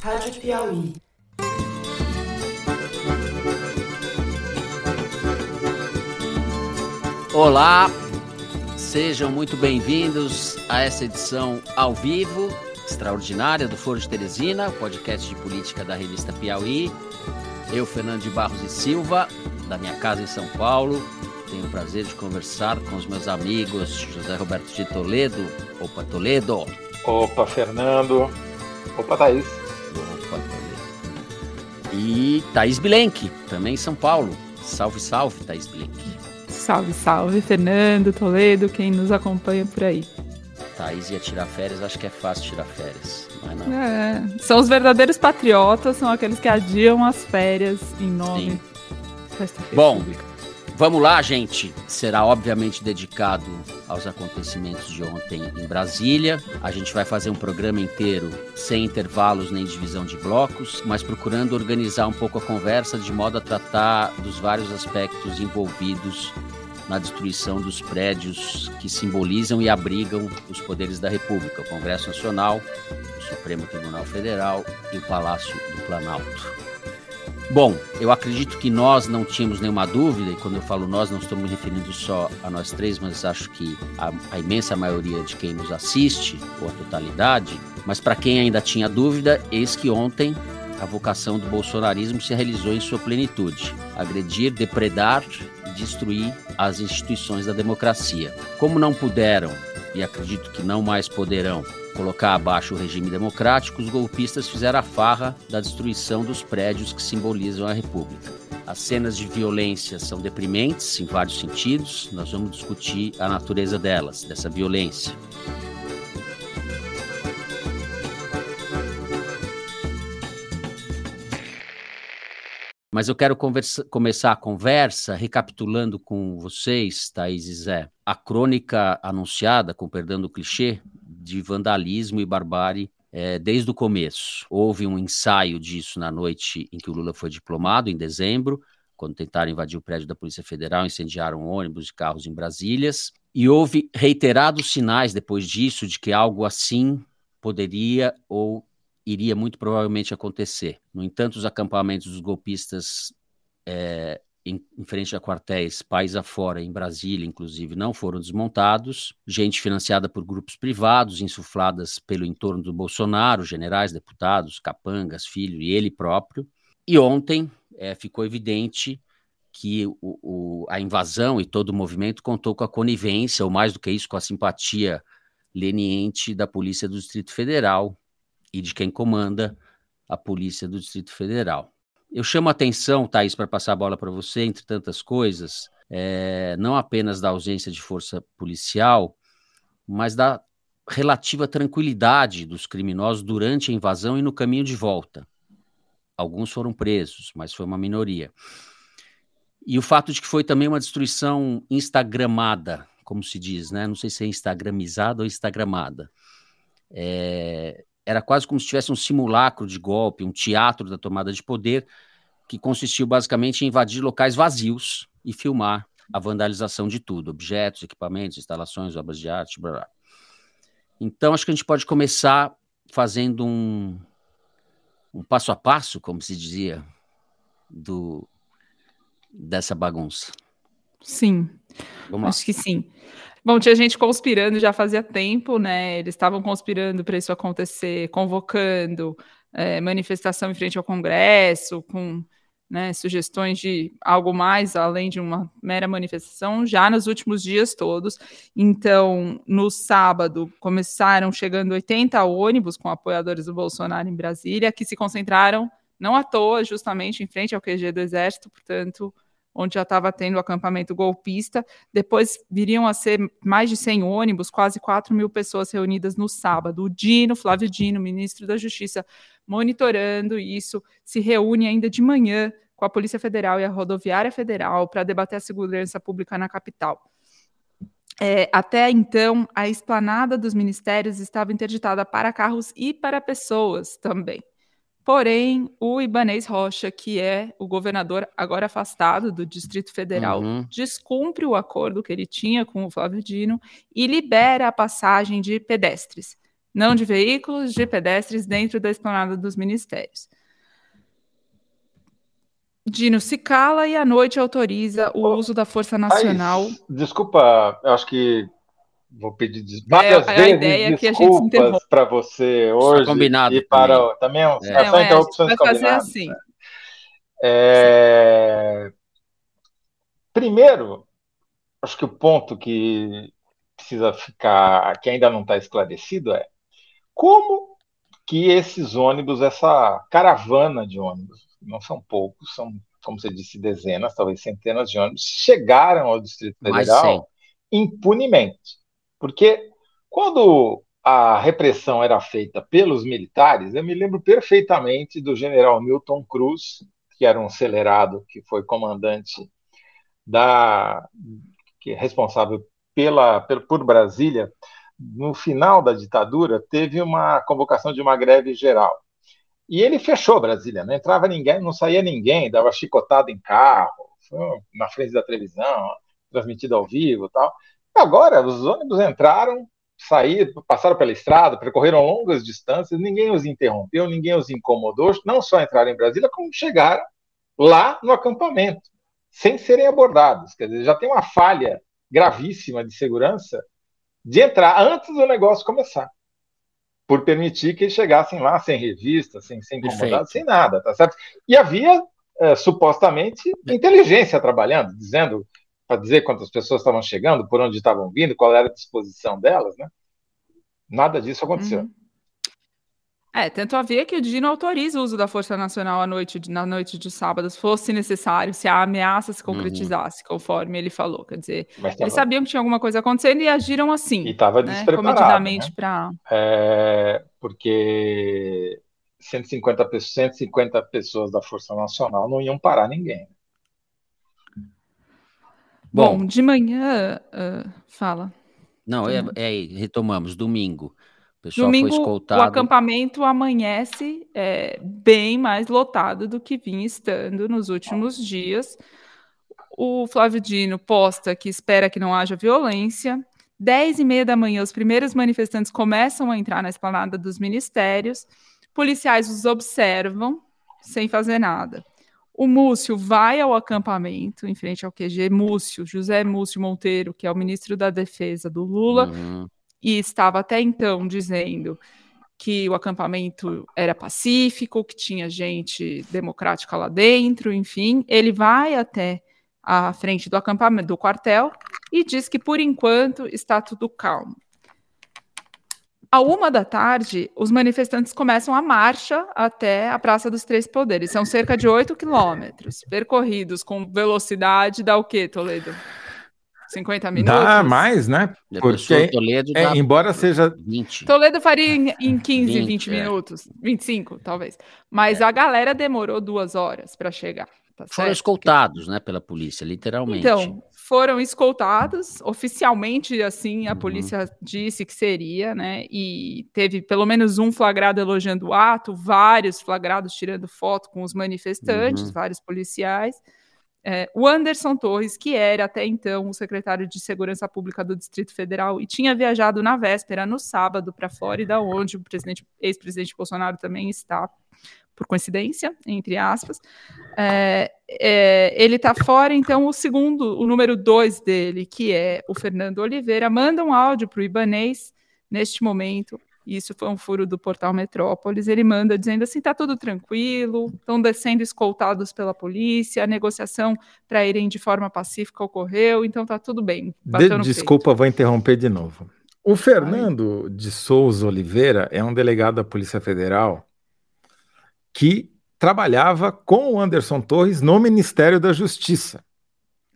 Rádio Piauí. Olá, sejam muito bem-vindos a essa edição ao vivo, extraordinária do Foro de Teresina, podcast de política da revista Piauí. Eu, Fernando de Barros e Silva, da minha casa em São Paulo, tenho o prazer de conversar com os meus amigos José Roberto de Toledo. Opa, Toledo. Opa, Fernando. Opa, Thaís. E Thaís Bilenque, também em São Paulo. Salve, salve, Thaís Bilenque. Salve, salve, Fernando, Toledo, quem nos acompanha por aí. Thaís ia tirar férias, acho que é fácil tirar férias, mas não. É, são os verdadeiros patriotas, são aqueles que adiam as férias em nome Sim. Bom, vamos lá, gente. Será obviamente dedicado aos acontecimentos de ontem em Brasília. A gente vai fazer um programa inteiro sem intervalos nem divisão de blocos, mas procurando organizar um pouco a conversa de modo a tratar dos vários aspectos envolvidos na destruição dos prédios que simbolizam e abrigam os poderes da República, o Congresso Nacional, o Supremo Tribunal Federal e o Palácio do Planalto. Bom, eu acredito que nós não tínhamos nenhuma dúvida, e quando eu falo nós, não estou me referindo só a nós três, mas acho que a, a imensa maioria de quem nos assiste, ou a totalidade, mas para quem ainda tinha dúvida, eis que ontem a vocação do bolsonarismo se realizou em sua plenitude: agredir, depredar e destruir as instituições da democracia. Como não puderam, e acredito que não mais poderão, colocar abaixo o regime democrático, os golpistas fizeram a farra da destruição dos prédios que simbolizam a República. As cenas de violência são deprimentes em vários sentidos, nós vamos discutir a natureza delas, dessa violência. Mas eu quero conversa, começar a conversa recapitulando com vocês, Thaís e Zé, a crônica anunciada, com perdão do clichê, de vandalismo e barbárie é, desde o começo. Houve um ensaio disso na noite em que o Lula foi diplomado, em dezembro, quando tentaram invadir o prédio da Polícia Federal, incendiaram ônibus e carros em Brasílias. E houve reiterados sinais depois disso de que algo assim poderia ou iria muito provavelmente acontecer. No entanto, os acampamentos dos golpistas é, em, em, frente a quartéis país afora, em Brasília, inclusive, não foram desmontados. Gente financiada por grupos privados, insufladas pelo entorno do Bolsonaro, generais, deputados, capangas, filho e ele próprio. E ontem é, ficou evidente que o, o, a invasão e todo o movimento contou com a conivência, ou mais do que isso, com a simpatia leniente da Polícia do Distrito Federal, e de quem comanda a Polícia do Distrito Federal. Eu chamo a atenção, Thaís, para passar a bola para você, entre tantas coisas, é, não apenas da ausência de força policial, mas da relativa tranquilidade dos criminosos durante a invasão e no caminho de volta. Alguns foram presos, mas foi uma minoria. E o fato de que foi também uma destruição instagramada, como se diz, né? Não sei se é instagramizada ou instagramada. É, era quase como se tivesse um simulacro de golpe, um teatro da tomada de poder, que consistiu basicamente em invadir locais vazios e filmar a vandalização de tudo, objetos, equipamentos, instalações, obras de arte, blá, blá. Então, acho que a gente pode começar fazendo um, um passo a passo, como se dizia, do, dessa bagunça. Sim, acho que sim. Bom, tinha gente conspirando já fazia tempo, né? Eles estavam conspirando para isso acontecer, convocando é, manifestação em frente ao Congresso, com né, sugestões de algo mais além de uma mera manifestação, já nos últimos dias todos. Então, no sábado, começaram chegando 80 ônibus com apoiadores do Bolsonaro em Brasília, que se concentraram, não à toa, justamente em frente ao QG do Exército, portanto onde já estava tendo o acampamento golpista. Depois viriam a ser mais de 100 ônibus, quase 4 mil pessoas reunidas no sábado. O Dino, Flávio Dino, ministro da Justiça, monitorando isso, se reúne ainda de manhã com a Polícia Federal e a Rodoviária Federal para debater a segurança pública na capital. É, até então, a esplanada dos ministérios estava interditada para carros e para pessoas também. Porém, o Ibanês Rocha, que é o governador agora afastado do Distrito Federal, uhum. descumpre o acordo que ele tinha com o Flávio Dino e libera a passagem de pedestres. não de veículos, de pedestres dentro da esplanada dos ministérios. Dino se cala e à noite autoriza o uso da Força Nacional. desculpa, eu acho que vou pedir várias é, vezes ideia desculpas para você hoje combinado e para também é, é, só interrupções vai fazer assim. Né? É... Primeiro, acho que o ponto que precisa ficar, que ainda não está esclarecido, é como que esses ônibus, essa caravana de ônibus, não são poucos, são, como você disse, dezenas, talvez centenas de ônibus, chegaram ao Distrito Federal impunemente. Porque quando a repressão era feita pelos militares, eu me lembro perfeitamente do general Milton Cruz, que era um acelerado, que foi comandante da que é responsável pela, por Brasília, no final da ditadura, teve uma convocação de uma greve geral. E ele fechou Brasília, não entrava ninguém, não saía ninguém, dava chicotada em carro, na frente da televisão, transmitido ao vivo tal. Agora, os ônibus entraram, saíram, passaram pela estrada, percorreram longas distâncias, ninguém os interrompeu, ninguém os incomodou, não só entraram em Brasília, como chegaram lá no acampamento, sem serem abordados. Quer dizer, já tem uma falha gravíssima de segurança de entrar antes do negócio começar por permitir que eles chegassem lá sem revista, sem ser incomodados, sem nada, tá certo? E havia é, supostamente inteligência trabalhando, dizendo para dizer quantas pessoas estavam chegando, por onde estavam vindo, qual era a disposição delas, né? Nada disso aconteceu. Uhum. É, tanto havia que o Dino autoriza o uso da Força Nacional à noite, na noite de sábado, se fosse necessário, se a ameaça se uhum. concretizasse, uhum. conforme ele falou. Quer dizer, tava... eles sabiam que tinha alguma coisa acontecendo e agiram assim. E estava né, Comedidamente né? para. É, porque 150, 150 pessoas da Força Nacional não iam parar ninguém. Bom, Bom de manhã, uh, fala. Não, é, é, retomamos, domingo. O pessoal Domingo, foi escoltado. o acampamento amanhece é, bem mais lotado do que vinha estando nos últimos dias. O Flávio Dino posta que espera que não haja violência. Dez e meia da manhã, os primeiros manifestantes começam a entrar na esplanada dos ministérios. Policiais os observam sem fazer nada. O Múcio vai ao acampamento, em frente ao QG. Múcio, José Múcio Monteiro, que é o ministro da Defesa do Lula, uhum e estava até então dizendo que o acampamento era pacífico, que tinha gente democrática lá dentro, enfim, ele vai até a frente do acampamento do quartel e diz que por enquanto está tudo calmo. À uma da tarde, os manifestantes começam a marcha até a Praça dos Três Poderes. São cerca de oito quilômetros, percorridos com velocidade da o quê, Toledo? 50 minutos? Dá mais, né? Porque, Toledo é, embora seja 20. Toledo faria em, em 15, 20, 20 é. minutos, 25 talvez. Mas é. a galera demorou duas horas para chegar. Tá foram escoltados, né, pela polícia, literalmente. Então, foram escoltados oficialmente, assim, a uhum. polícia disse que seria, né? E teve pelo menos um flagrado elogiando o ato, vários flagrados tirando foto com os manifestantes, uhum. vários policiais. É, o Anderson Torres, que era até então o secretário de Segurança Pública do Distrito Federal e tinha viajado na véspera, no sábado, para a Flórida, onde o ex-presidente Bolsonaro também está, por coincidência, entre aspas. É, é, ele está fora, então o segundo, o número dois dele, que é o Fernando Oliveira, manda um áudio para o Ibanês neste momento, isso foi um furo do portal Metrópolis. Ele manda dizendo assim: tá tudo tranquilo, estão descendo escoltados pela polícia, a negociação para irem de forma pacífica ocorreu, então tá tudo bem. De, desculpa, peito. vou interromper de novo. O Fernando Ai. de Souza Oliveira é um delegado da Polícia Federal que trabalhava com o Anderson Torres no Ministério da Justiça.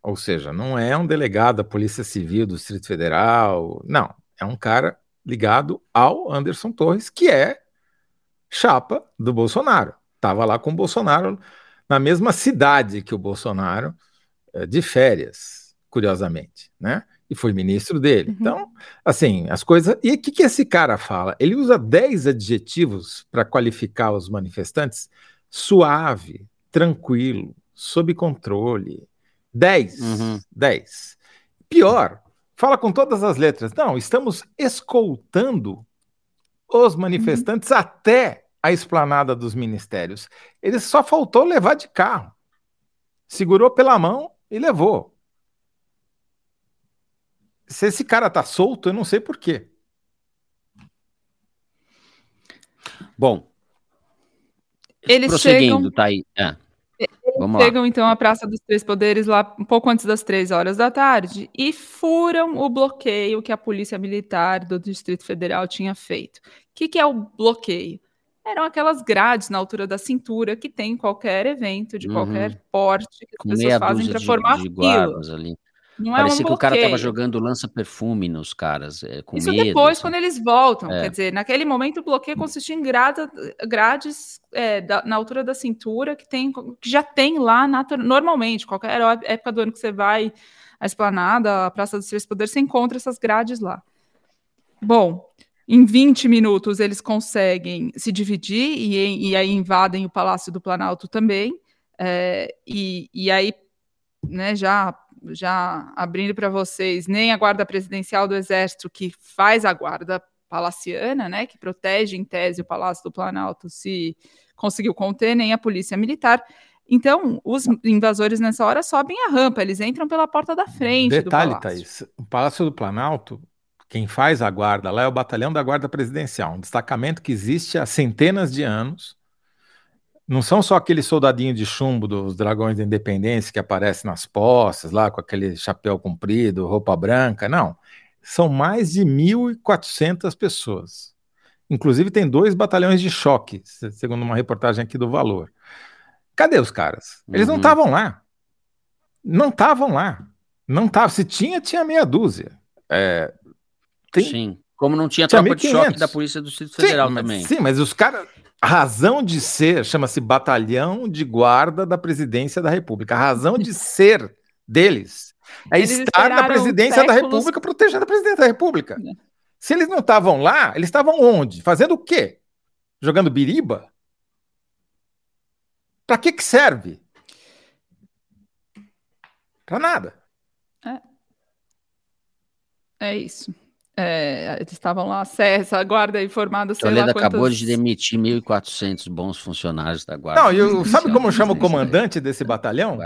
Ou seja, não é um delegado da Polícia Civil do Distrito Federal, não. É um cara ligado ao Anderson Torres, que é chapa do Bolsonaro. Estava lá com o Bolsonaro na mesma cidade que o Bolsonaro, eh, de férias, curiosamente, né? E foi ministro dele. Uhum. Então, assim, as coisas. E o que, que esse cara fala? Ele usa 10 adjetivos para qualificar os manifestantes: suave, tranquilo, sob controle. 10. Uhum. 10. Pior, fala com todas as letras. Não, estamos escoltando os manifestantes uhum. até a esplanada dos ministérios. Ele só faltou levar de carro. Segurou pela mão e levou. Se esse cara tá solto, eu não sei por quê. Bom, eles chegam, tá aí. É. Eles chegam então à Praça dos Três Poderes lá um pouco antes das três horas da tarde e furam o bloqueio que a Polícia Militar do Distrito Federal tinha feito. O que, que é o bloqueio? Eram aquelas grades na altura da cintura que tem qualquer evento de uhum. qualquer porte que as pessoas fazem para formar de fila. Ali. Não Parecia é um que o cara estava jogando lança-perfume nos caras, é, com Isso medo, depois, assim. quando eles voltam. É. Quer dizer, naquele momento o bloqueio consistia em grada, grades é, da, na altura da cintura que, tem, que já tem lá na, normalmente, qualquer época do ano que você vai à esplanada, a Praça dos Três Poderes, você encontra essas grades lá. Bom, em 20 minutos eles conseguem se dividir e, e aí invadem o Palácio do Planalto também. É, e, e aí, né, já já abrindo para vocês, nem a guarda presidencial do Exército, que faz a guarda palaciana, né, que protege em tese o Palácio do Planalto, se conseguiu conter, nem a polícia militar. Então, os invasores nessa hora sobem a rampa, eles entram pela porta da frente. Detalhe, Thaís: o Palácio do Planalto, quem faz a guarda lá é o Batalhão da Guarda Presidencial, um destacamento que existe há centenas de anos não são só aqueles soldadinhos de chumbo dos Dragões da Independência que aparecem nas postas, lá com aquele chapéu comprido, roupa branca, não. São mais de 1.400 pessoas. Inclusive, tem dois batalhões de choque, segundo uma reportagem aqui do Valor. Cadê os caras? Eles uhum. não estavam lá. Não estavam lá. Não tava. Se tinha, tinha meia dúzia. É, tem... Sim. Como não tinha, tinha tropa de choque da Polícia do Distrito Federal sim, também. Mas, sim, mas os caras a razão de ser chama-se Batalhão de Guarda da Presidência da República. A razão de ser deles é eles estar na presidência séculos... da República, protegendo a presidência da República. É. Se eles não estavam lá, eles estavam onde? Fazendo o quê? Jogando biriba? Para que que serve? Para nada. É. É isso. É, eles estavam lá, essa guarda informada, sei Toledo lá quantas... acabou de demitir 1.400 bons funcionários da guarda. Não, eu, sabe como chama o comandante desse batalhão?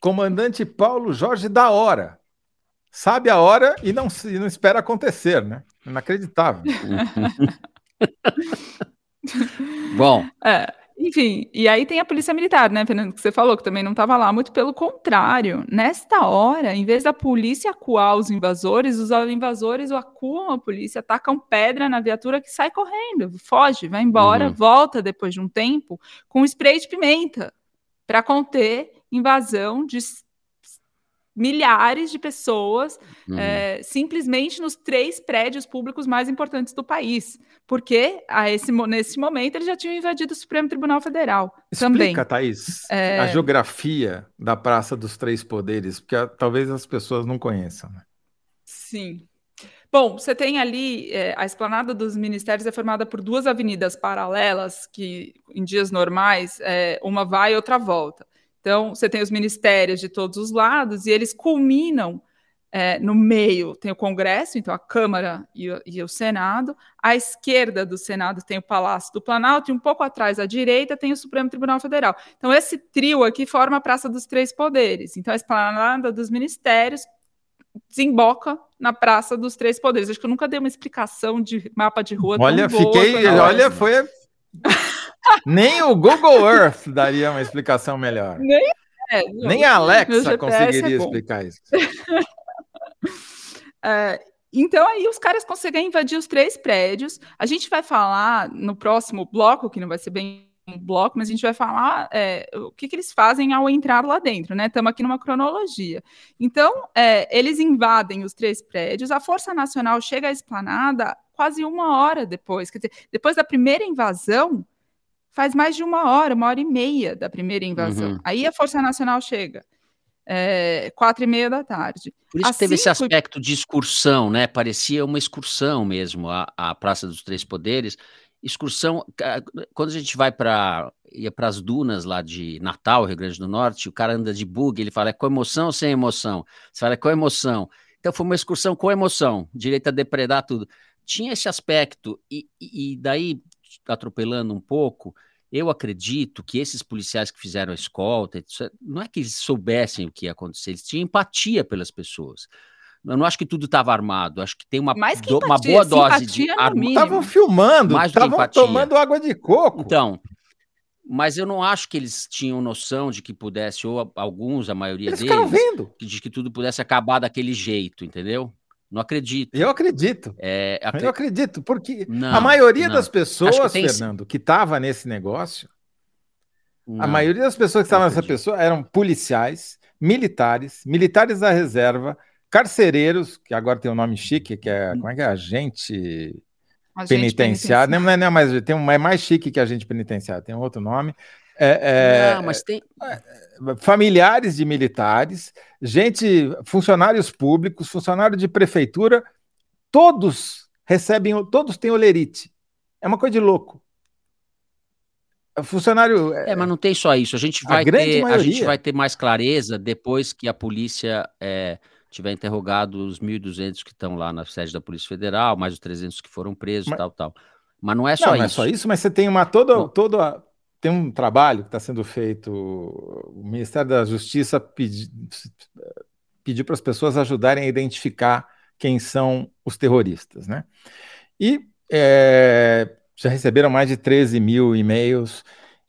Comandante Paulo Jorge da Hora. Sabe a hora e não, e não espera acontecer, né? Inacreditável. Bom. É. Enfim, e aí tem a polícia militar, né, Fernando, que você falou que também não estava lá, muito pelo contrário. Nesta hora, em vez da polícia acuar os invasores, os invasores acuam a polícia, atacam pedra na viatura que sai correndo, foge, vai embora, uhum. volta depois de um tempo com spray de pimenta para conter invasão de milhares de pessoas uhum. é, simplesmente nos três prédios públicos mais importantes do país, porque a esse, nesse momento eles já tinham invadido o Supremo Tribunal Federal. Explica, também. Thaís, é... a geografia da Praça dos Três Poderes, porque talvez as pessoas não conheçam. Né? Sim. Bom, você tem ali é, a esplanada dos ministérios é formada por duas avenidas paralelas que, em dias normais, é, uma vai e outra volta. Então, você tem os ministérios de todos os lados e eles culminam é, no meio, tem o Congresso, então a Câmara e o, e o, Senado. À esquerda do Senado tem o Palácio do Planalto e um pouco atrás, à direita, tem o Supremo Tribunal Federal. Então, esse trio aqui forma a Praça dos Três Poderes. Então, a esplanada dos ministérios desemboca na Praça dos Três Poderes. Acho que eu nunca dei uma explicação de mapa de rua. Olha, fiquei. Olha, foi. Nem o Google Earth daria uma explicação melhor. Nem, é, Nem a Alexa é conseguiria é explicar isso. é, então aí os caras conseguem invadir os três prédios. A gente vai falar no próximo bloco, que não vai ser bem um bloco, mas a gente vai falar é, o que, que, eles fazem ao entrar lá dentro, né? Estamos aqui numa cronologia. Então, é, eles invadem os três prédios, a Força Nacional chega à esplanada quase uma hora depois. Quer dizer, depois da primeira invasão, faz mais de uma hora, uma hora e meia da primeira invasão. Uhum. Aí a Força Nacional chega. É, quatro e meia da tarde. Por isso teve esse aspecto de excursão, né? Parecia uma excursão mesmo, a, a Praça dos Três Poderes. Excursão, quando a gente vai para ia para as dunas lá de Natal, Rio Grande do Norte, o cara anda de bug, ele fala é com emoção ou sem emoção? Você fala é com emoção. Então foi uma excursão com emoção, direito a depredar tudo. tinha esse aspecto, e, e daí, atropelando um pouco, eu acredito que esses policiais que fizeram a escolta, não é que eles soubessem o que ia acontecer, eles tinham empatia pelas pessoas. Eu não acho que tudo estava armado, acho que tem uma, empatia, do, uma boa dose de arma. Estavam filmando, estavam tomando água de coco. Então, mas eu não acho que eles tinham noção de que pudesse, ou alguns, a maioria eles deles, vendo. de que tudo pudesse acabar daquele jeito, entendeu? Não acredito. Eu acredito. É, Eu acredito, porque não, a maioria não. das pessoas, que tem... Fernando, que estava nesse negócio, não. a maioria das pessoas que estavam nessa pessoa eram policiais, militares, militares da reserva, carcereiros, que agora tem um nome chique, que é, como é que é? Agente penitenciário. Não, é, não é mais, tem um, é mais chique que agente penitenciário, tem um outro nome. É, é, não, mas tem... É, familiares de militares, gente, funcionários públicos, funcionário de prefeitura, todos recebem, todos têm olerite. É uma coisa de louco. Funcionário. É, mas não tem só isso. A gente vai, a ter, a gente vai ter mais clareza depois que a polícia é, tiver interrogado os 1.200 que estão lá na sede da Polícia Federal, mais os 300 que foram presos, mas, tal, tal. Mas não é só não, isso. Não é só isso, mas você tem uma toda, toda tem um trabalho que está sendo feito. O Ministério da Justiça pedi, pediu para as pessoas ajudarem a identificar quem são os terroristas, né? E é, já receberam mais de 13 mil e-mails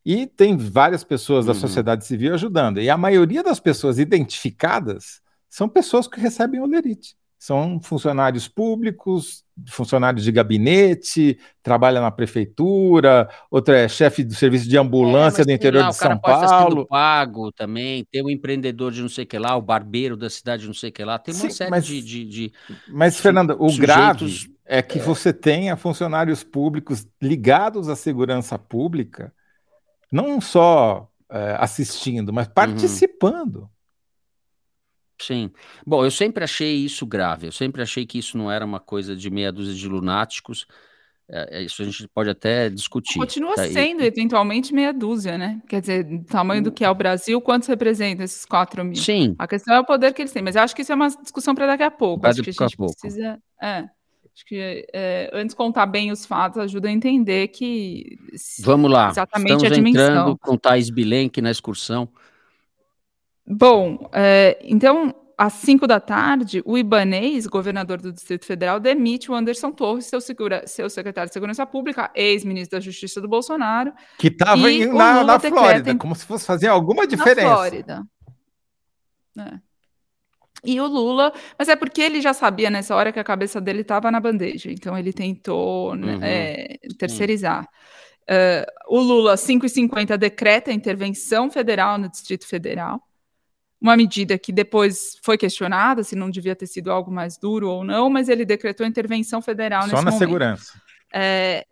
e tem várias pessoas da uhum. sociedade civil ajudando. E a maioria das pessoas identificadas são pessoas que recebem olerite são funcionários públicos, funcionários de gabinete, trabalha na prefeitura, outro é chefe do serviço de ambulância é, do interior lá, de São Paulo. pago também, tem um empreendedor de não sei o que lá, o barbeiro da cidade de não sei o que lá, tem uma Sim, série mas, de, de, de, Mas, Fernanda, o grave é que é... você tenha funcionários públicos ligados à segurança pública, não só é, assistindo, mas uhum. participando. Uhum. Sim. Bom, eu sempre achei isso grave. Eu sempre achei que isso não era uma coisa de meia dúzia de lunáticos. É, isso a gente pode até discutir. Continua tá? sendo, eventualmente, meia dúzia, né? Quer dizer, tamanho do que é o Brasil, quantos representam esses 4 mil? Sim. A questão é o poder que eles têm, mas eu acho que isso é uma discussão para daqui a pouco. acho que a gente precisa. É, acho que é, antes contar bem os fatos ajuda a entender que. Vamos lá. Exatamente Estamos a dimensão. entrando com Thais Bilenque na excursão. Bom, é, então, às 5 da tarde, o Ibanês, governador do Distrito Federal, demite o Anderson Torres, seu, segura, seu secretário de Segurança Pública, ex-ministro da Justiça do Bolsonaro. Que estava na, na Flórida, em... como se fosse fazer alguma diferença. Na Flórida. É. E o Lula, mas é porque ele já sabia nessa hora que a cabeça dele estava na bandeja, então ele tentou né, uhum. é, terceirizar. Uh, o Lula, 5,50, decreta a intervenção federal no Distrito Federal uma medida que depois foi questionada se não devia ter sido algo mais duro ou não, mas ele decretou intervenção federal só nesse na momento. segurança. É,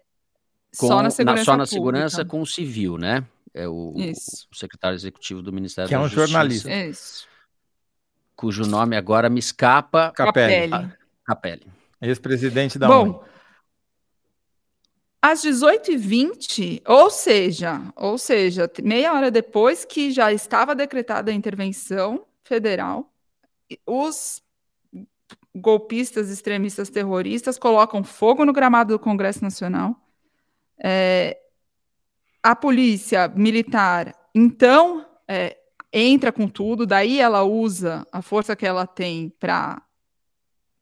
com, só na segurança. Na, só na segurança com o civil, né? É o, o, secretário executivo do Ministério que da é um Justiça, jornalista. Isso. Cujo nome agora me escapa. Capelli. Capelli. Ex-presidente da Bom, ONU. Às 18h20, ou seja, ou seja, meia hora depois que já estava decretada a intervenção federal, os golpistas extremistas terroristas colocam fogo no gramado do Congresso Nacional. É, a polícia militar, então, é, entra com tudo, daí ela usa a força que ela tem para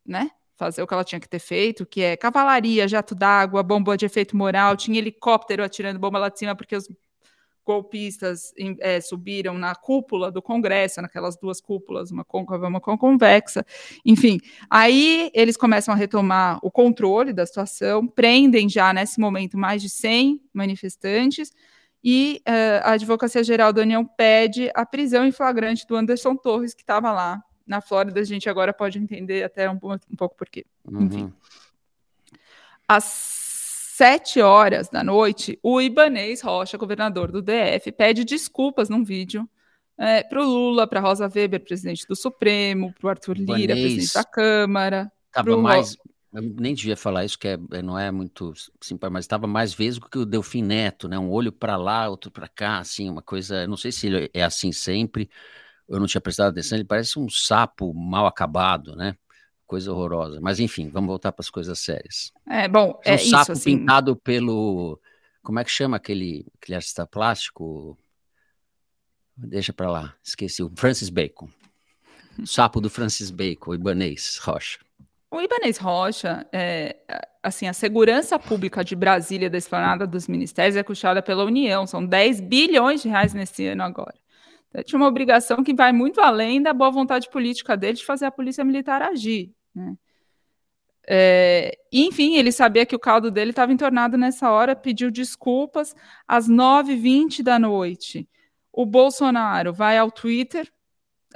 né, fazer o que ela tinha que ter feito, que é cavalaria, jato d'água, bomba de efeito moral, tinha helicóptero atirando bomba lá de cima porque os golpistas é, subiram na cúpula do Congresso, naquelas duas cúpulas, uma côncava e uma convexa, enfim. Aí eles começam a retomar o controle da situação, prendem já nesse momento mais de 100 manifestantes, e uh, a Advocacia Geral da União pede a prisão em flagrante do Anderson Torres, que estava lá na Flórida a gente agora pode entender até um, um pouco por quê. Uhum. Enfim. Às sete horas da noite, o Ibanês Rocha, governador do DF, pede desculpas num vídeo é, para o Lula, para Rosa Weber, presidente do Supremo, para o Arthur Lira, Ibanez presidente da Câmara. Estava mais. Eu nem devia falar isso, que é, é não é muito simples, mas estava mais vezes que o Delfim Neto, né? Um olho para lá, outro para cá, assim, uma coisa. Não sei se ele é assim sempre, eu não tinha prestado atenção, ele parece um sapo mal acabado, né? coisa horrorosa. Mas enfim, vamos voltar para as coisas sérias. É, bom, é um isso, sapo assim... pintado pelo como é que chama aquele, aquele artista plástico? Deixa para lá, esqueci, o Francis Bacon. O sapo do Francis Bacon, o Ibanês Rocha. O Ibanês Rocha, é, assim, a segurança pública de Brasília, da esplanada dos ministérios, é custada pela União, são 10 bilhões de reais nesse ano agora. Tinha uma obrigação que vai muito além da boa vontade política dele de fazer a polícia militar agir. Né? É, enfim, ele sabia que o caldo dele estava entornado nessa hora, pediu desculpas às 9h20 da noite. O Bolsonaro vai ao Twitter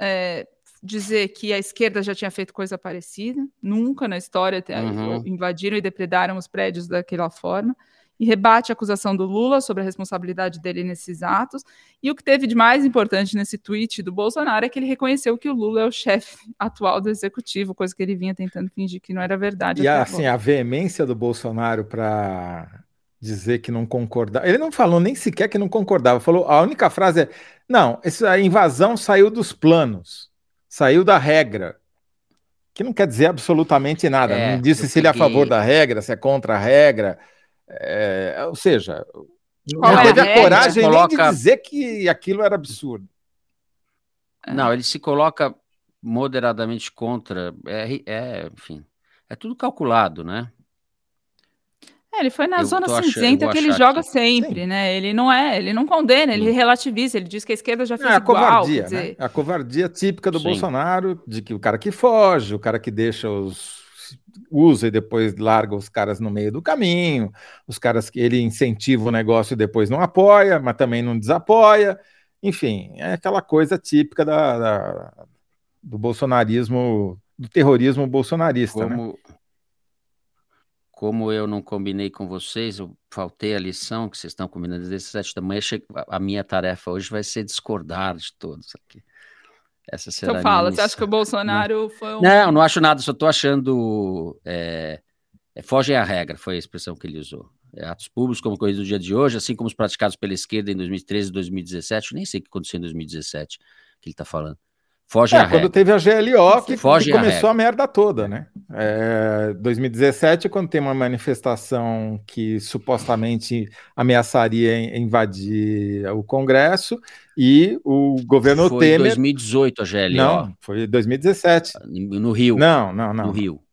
é, dizer que a esquerda já tinha feito coisa parecida, nunca na história uhum. invadiram e depredaram os prédios daquela forma e rebate a acusação do Lula sobre a responsabilidade dele nesses atos. E o que teve de mais importante nesse tweet do Bolsonaro é que ele reconheceu que o Lula é o chefe atual do executivo, coisa que ele vinha tentando fingir que não era verdade. E assim, a veemência do Bolsonaro para dizer que não concordava. Ele não falou nem sequer que não concordava. Falou, a única frase é: "Não, essa invasão saiu dos planos, saiu da regra". Que não quer dizer absolutamente nada. É, não disse se ele é a favor da regra, se é contra a regra. É, ou seja, Qual não é teve a, a coragem coloca... nem de dizer que aquilo era absurdo. Não, ele se coloca moderadamente contra. É, é enfim, é tudo calculado, né? É, ele foi na eu zona cinzenta que ele joga que... sempre, Sim. né? Ele não é, ele não condena, ele Sim. relativiza, ele diz que a esquerda já fez é, a igual. Covardia, né? dizer... né? A covardia típica do Sim. Bolsonaro, de que o cara que foge, o cara que deixa os usa e depois larga os caras no meio do caminho, os caras que ele incentiva o negócio e depois não apoia, mas também não desapoia. Enfim, é aquela coisa típica da, da do bolsonarismo, do terrorismo bolsonarista. Né? Como, né? como eu não combinei com vocês, eu faltei a lição que vocês estão combinando desde sete da manhã, a minha tarefa hoje vai ser discordar de todos aqui. Essa será então fala, você acha que o Bolsonaro foi um... Não, não acho nada, só estou achando... É, é, fogem à regra, foi a expressão que ele usou. É, atos públicos como ocorrido no dia de hoje, assim como os praticados pela esquerda em 2013 e 2017, nem sei o que aconteceu em 2017 que ele está falando. Foge é, quando teve a GLO que, Foge que começou a, a, merda toda, né? É, 2017, quando tem uma manifestação que supostamente ameaçaria invadir o Congresso e o governo foi Temer... Foi 2018 a GLO. Não, foi 2017. No Rio. Não, não, não. No Rio.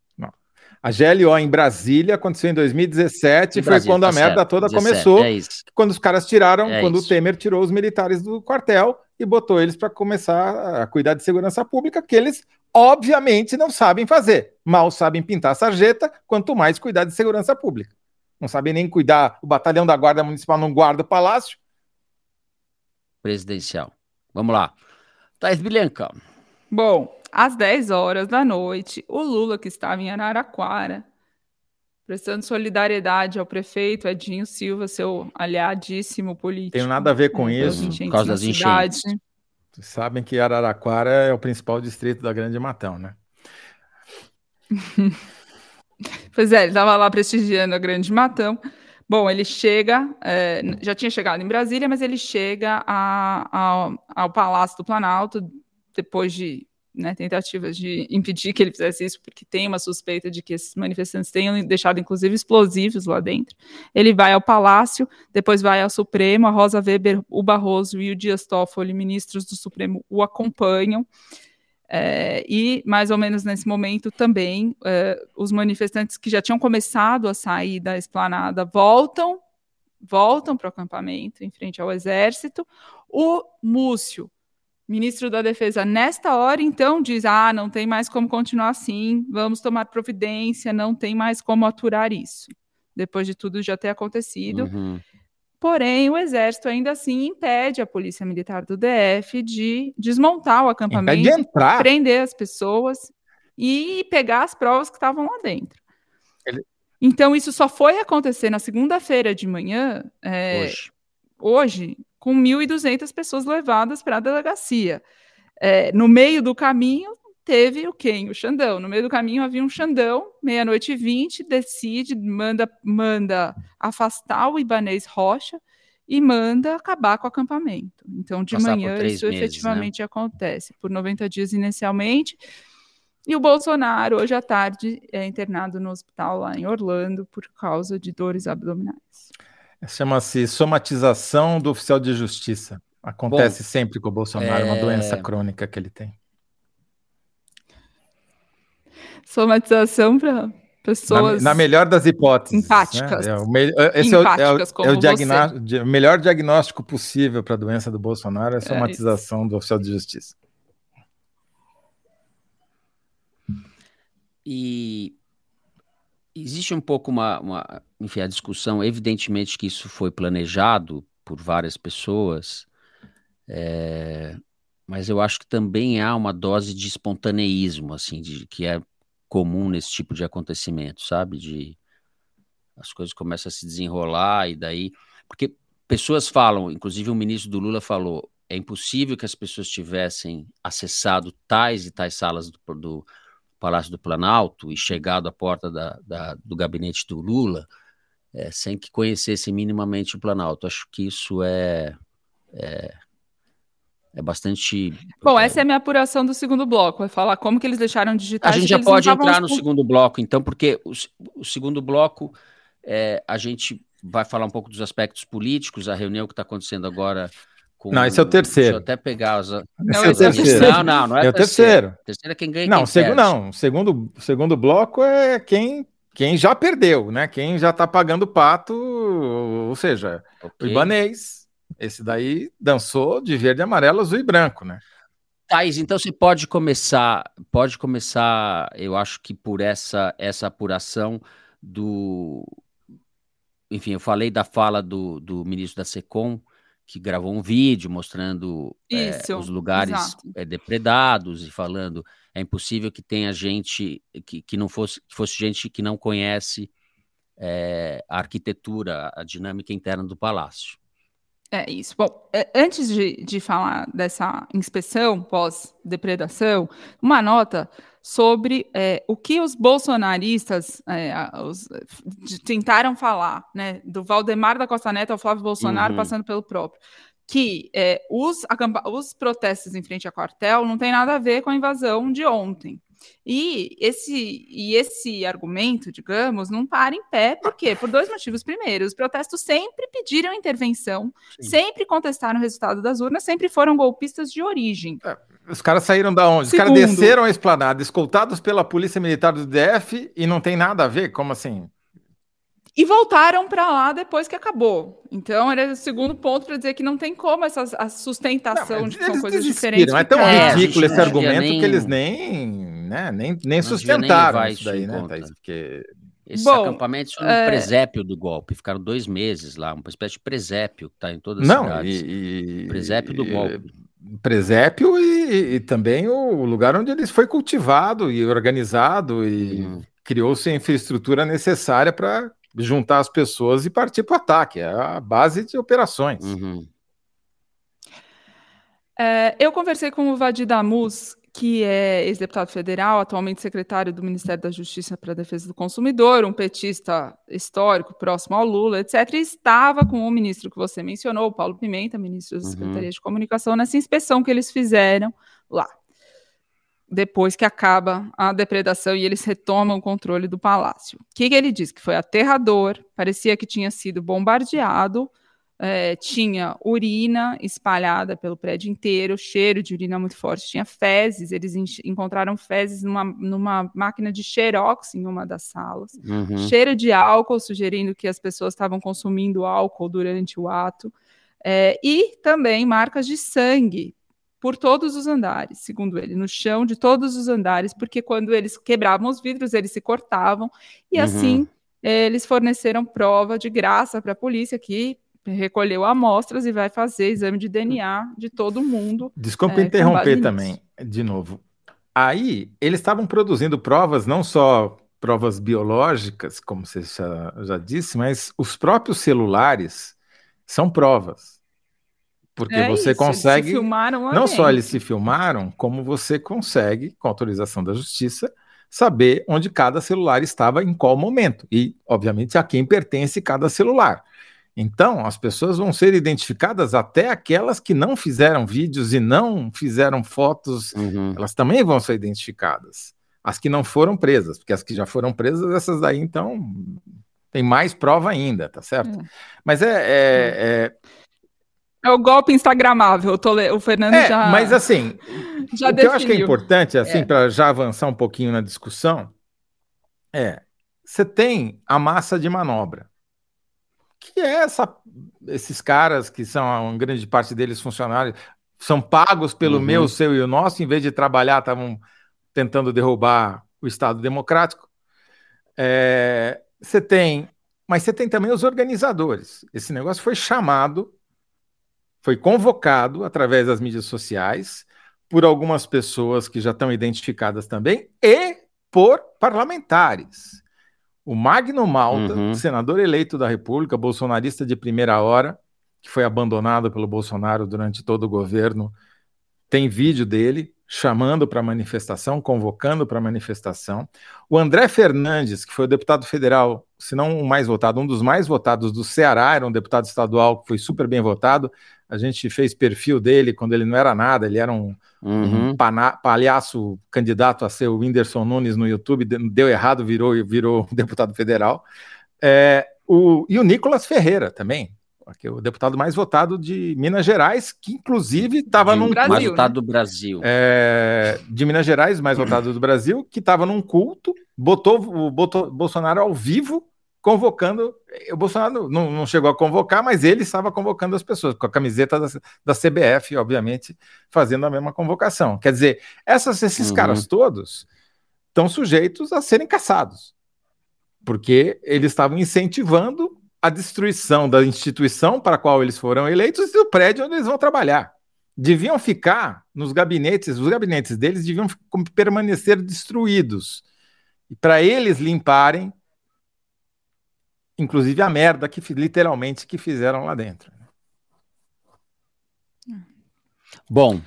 A GLO em Brasília aconteceu em 2017, em foi Brasília, quando a tá merda certo, toda 17, começou. É quando os caras tiraram, é quando isso. o Temer tirou os militares do quartel e botou eles para começar a cuidar de segurança pública, que eles obviamente não sabem fazer. Mal sabem pintar a sarjeta, quanto mais cuidar de segurança pública. Não sabem nem cuidar, o batalhão da Guarda Municipal não guarda o palácio. Presidencial. Vamos lá. Thais Bilenca. Bom, às 10 horas da noite, o Lula, que estava em Araraquara, prestando solidariedade ao prefeito Edinho Silva, seu aliadíssimo político. Tem nada a ver com né, isso, por causa das enchentes. Vocês sabem que Araraquara é o principal distrito da Grande Matão, né? pois é, ele estava lá prestigiando a Grande Matão. Bom, ele chega, é, já tinha chegado em Brasília, mas ele chega a, a, ao Palácio do Planalto depois de né, tentativas de impedir que ele fizesse isso, porque tem uma suspeita de que esses manifestantes tenham deixado, inclusive, explosivos lá dentro. Ele vai ao Palácio, depois vai ao Supremo, a Rosa Weber, o Barroso e o Dias Toffoli, ministros do Supremo, o acompanham. É, e, mais ou menos nesse momento também, é, os manifestantes que já tinham começado a sair da esplanada voltam, voltam para o acampamento em frente ao exército. O Múcio, Ministro da Defesa, nesta hora, então, diz: ah, não tem mais como continuar assim, vamos tomar providência, não tem mais como aturar isso, depois de tudo já ter acontecido. Uhum. Porém, o Exército ainda assim impede a Polícia Militar do DF de desmontar o acampamento, de prender as pessoas e pegar as provas que estavam lá dentro. Ele... Então, isso só foi acontecer na segunda-feira de manhã, é, hoje. hoje, com 1.200 pessoas levadas para a delegacia. É, no meio do caminho, teve o quem? O Xandão. No meio do caminho havia um Xandão, meia-noite e vinte, decide, manda, manda afastar o Ibanês Rocha e manda acabar com o acampamento. Então, de Passar manhã, isso meses, né? efetivamente né? acontece. Por 90 dias inicialmente. E o Bolsonaro, hoje à tarde, é internado no hospital lá em Orlando por causa de dores abdominais. Chama-se somatização do oficial de justiça. Acontece Bom, sempre com o Bolsonaro, é uma doença crônica que ele tem. Somatização para pessoas. Na, na, melhor das hipóteses. Empáticas. Né? É o me, é, esse Empáticas, é o, é o, é o melhor diagnóstico possível para a doença do Bolsonaro é a é somatização do oficial de justiça. E existe um pouco uma, uma, enfim, a discussão, evidentemente que isso foi planejado por várias pessoas, é, mas eu acho que também há uma dose de espontaneísmo, assim, de, que é comum nesse tipo de acontecimento, sabe? De as coisas começam a se desenrolar e daí, porque pessoas falam, inclusive o ministro do Lula falou, é impossível que as pessoas tivessem acessado tais e tais salas do, do Palácio do Planalto e chegado à porta da, da, do gabinete do Lula é, sem que conhecesse minimamente o Planalto. Acho que isso é, é, é bastante. Bom, essa é a minha apuração do segundo bloco. Vai falar como que eles deixaram digitais. A gente já pode entrar no segundo bloco, então, porque o, o segundo bloco é, a gente vai falar um pouco dos aspectos políticos, a reunião que está acontecendo agora com... Não, esse é o terceiro. Deixa eu até pegar os. Não, esse é o terceiro. Não, não, não é, é o terceiro. terceiro. terceiro é quem ganha. Não, quem seg... não, o segundo, segundo bloco é quem, quem já perdeu, né? Quem já tá pagando pato, ou seja, okay. o Ibanês. Esse daí dançou de verde, amarelo, azul e branco, né? Thais, então você pode começar, pode começar, eu acho que por essa essa apuração do. Enfim, eu falei da fala do, do ministro da SECOM, que gravou um vídeo mostrando Isso, é, os lugares é, depredados e falando é impossível que tenha gente que, que não fosse que fosse gente que não conhece é, a arquitetura, a dinâmica interna do palácio. É isso. Bom, antes de, de falar dessa inspeção pós-depredação, uma nota sobre é, o que os bolsonaristas é, os, tentaram falar, né, do Valdemar da Costa Neto ao Flávio Bolsonaro, uhum. passando pelo próprio, que é, os, os protestos em frente ao quartel não tem nada a ver com a invasão de ontem. E esse, e esse argumento, digamos, não para em pé, por quê? Por dois motivos. Primeiro, os protestos sempre pediram intervenção, Sim. sempre contestaram o resultado das urnas, sempre foram golpistas de origem. É, os caras saíram da onde? Segundo, os caras desceram a esplanada, escoltados pela Polícia Militar do DF e não tem nada a ver? Como assim? E voltaram para lá depois que acabou. Então, era o segundo ponto para dizer que não tem como essa a sustentação não, de que são coisas diferentes. É tão é, ridículo esse argumento nem... que eles nem né? Nem, nem sustentaram nem isso daí, né, Thaís? Porque... Esses Bom, acampamentos foram é... um presépio do golpe, ficaram dois meses lá, uma espécie de presépio que está em todas as Não, cidades. E, presépio do golpe. Presépio e, e, também o lugar onde ele foi cultivado e organizado e criou-se a infraestrutura necessária para juntar as pessoas e partir para o ataque. É a base de operações. Uhum. É, eu conversei com o Vadir Damus, que é ex-deputado federal, atualmente secretário do Ministério da Justiça para a Defesa do Consumidor, um petista histórico próximo ao Lula, etc., e estava com o ministro que você mencionou, o Paulo Pimenta, ministro da uhum. Secretaria uhum. de Comunicação, nessa inspeção que eles fizeram lá. Depois que acaba a depredação e eles retomam o controle do palácio. O que, que ele disse? Que foi aterrador, parecia que tinha sido bombardeado, é, tinha urina espalhada pelo prédio inteiro, cheiro de urina muito forte, tinha fezes, eles encontraram fezes numa, numa máquina de xerox em uma das salas, uhum. cheiro de álcool, sugerindo que as pessoas estavam consumindo álcool durante o ato, é, e também marcas de sangue por todos os andares, segundo ele, no chão de todos os andares, porque quando eles quebravam os vidros, eles se cortavam, e uhum. assim eles forneceram prova de graça para a polícia que recolheu amostras e vai fazer exame de DNA de todo mundo. Desculpa é, interromper também, de novo. Aí, eles estavam produzindo provas, não só provas biológicas, como você já, já disse, mas os próprios celulares são provas. Porque é você isso, consegue. não só eles se filmaram, como você consegue, com autorização da justiça, saber onde cada celular estava em qual momento. E, obviamente, a quem pertence cada celular. Então, as pessoas vão ser identificadas até aquelas que não fizeram vídeos e não fizeram fotos, uhum. elas também vão ser identificadas. as que não foram presas, porque as que já foram presas, essas daí, então, tem mais prova ainda, tá certo? É. Mas é, é, é... é o golpe instagramável, o Fernando é, já. Mas assim, já o definiu. que eu acho que é importante, assim, é. para já avançar um pouquinho na discussão, é você tem a massa de manobra, que é essa, esses caras que são, uma grande parte deles funcionários, são pagos pelo uhum. meu, seu e o nosso, em vez de trabalhar, estavam tentando derrubar o Estado democrático. É, você tem, mas você tem também os organizadores. Esse negócio foi chamado, foi convocado através das mídias sociais por algumas pessoas que já estão identificadas também e por parlamentares. O Magno Malta, uhum. senador eleito da República, bolsonarista de primeira hora, que foi abandonado pelo Bolsonaro durante todo o governo, tem vídeo dele chamando para manifestação, convocando para manifestação. O André Fernandes, que foi o deputado federal, se não o mais votado, um dos mais votados do Ceará, era um deputado estadual que foi super bem votado. A gente fez perfil dele quando ele não era nada, ele era um, uhum. um palhaço candidato a ser o Whindersson Nunes no YouTube, deu errado, virou, virou deputado federal. É, o, e o Nicolas Ferreira também, que é o deputado mais votado de Minas Gerais, que inclusive estava num Brasil, mais votado né? do Brasil. É, de Minas Gerais, mais votado do Brasil, que estava num culto, botou o Bolsonaro ao vivo convocando. O Bolsonaro não, não, chegou a convocar, mas ele estava convocando as pessoas, com a camiseta da, da CBF, obviamente, fazendo a mesma convocação. Quer dizer, essas, esses uhum. caras todos estão sujeitos a serem caçados, porque eles estavam incentivando a destruição da instituição para a qual eles foram eleitos e do prédio onde eles vão trabalhar. Deviam ficar nos gabinetes, os gabinetes deles deviam permanecer destruídos. E para eles limparem, inclusive a merda que literalmente que fizeram lá dentro. Bom,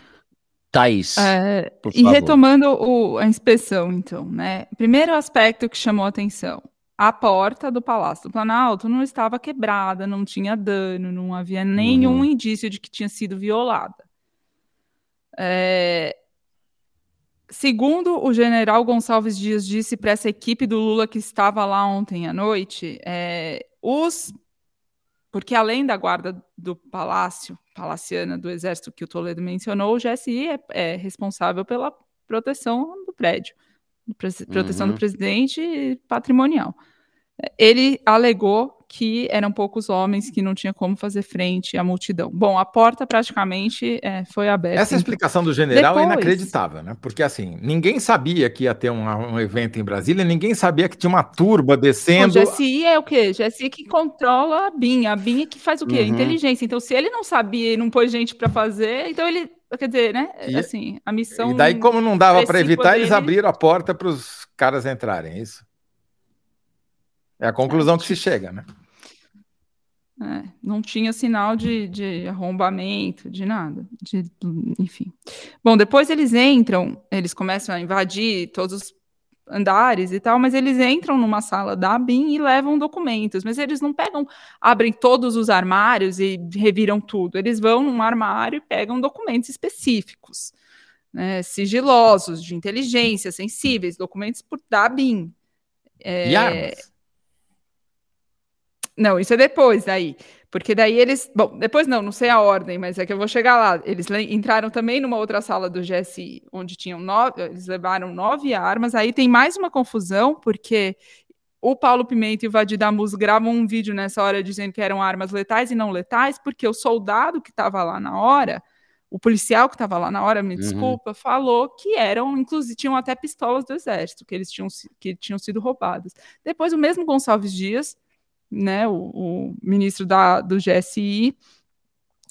Thaís. É, e retomando o, a inspeção, então, né? Primeiro aspecto que chamou a atenção: a porta do Palácio do Planalto não estava quebrada, não tinha dano, não havia nenhum uhum. indício de que tinha sido violada. É... Segundo o general Gonçalves Dias disse para essa equipe do Lula que estava lá ontem à noite, é... os porque além da guarda do palácio, palaciana do exército que o Toledo mencionou, o GSI é, é responsável pela proteção do prédio proteção uhum. do presidente patrimonial. Ele alegou que eram poucos homens que não tinha como fazer frente à multidão. Bom, a porta praticamente é, foi aberta. Essa explicação do general é Depois... é inacreditável, né? Porque assim, ninguém sabia que ia ter um, um, evento em Brasília, ninguém sabia que tinha uma turba descendo. O GSI é o quê? GSI que controla a BIM, a BIM é que faz o quê? Uhum. Inteligência. Então, se ele não sabia e não pôs gente para fazer, então ele Quer dizer, né? E, assim, a missão. E daí, como não dava para evitar, eles abriram a porta para os caras entrarem, é isso? É a conclusão é, que se chega, né? É, não tinha sinal de, de arrombamento, de nada, de, enfim. Bom, depois eles entram, eles começam a invadir todos os andares e tal, mas eles entram numa sala da BIM e levam documentos, mas eles não pegam, abrem todos os armários e reviram tudo, eles vão num armário e pegam documentos específicos, né, sigilosos, de inteligência, sensíveis, documentos por, da BIM. É... E armas? Não, isso é depois daí. Porque daí eles. Bom, depois não, não sei a ordem, mas é que eu vou chegar lá. Eles entraram também numa outra sala do GSI, onde tinham nove. Eles levaram nove armas. Aí tem mais uma confusão, porque o Paulo Pimenta e o Vadir Damus gravam um vídeo nessa hora dizendo que eram armas letais e não letais, porque o soldado que estava lá na hora, o policial que estava lá na hora, me uhum. desculpa, falou que eram, inclusive, tinham até pistolas do exército, que eles tinham, que tinham sido roubadas. Depois, o mesmo Gonçalves Dias né, o, o ministro da, do GSI,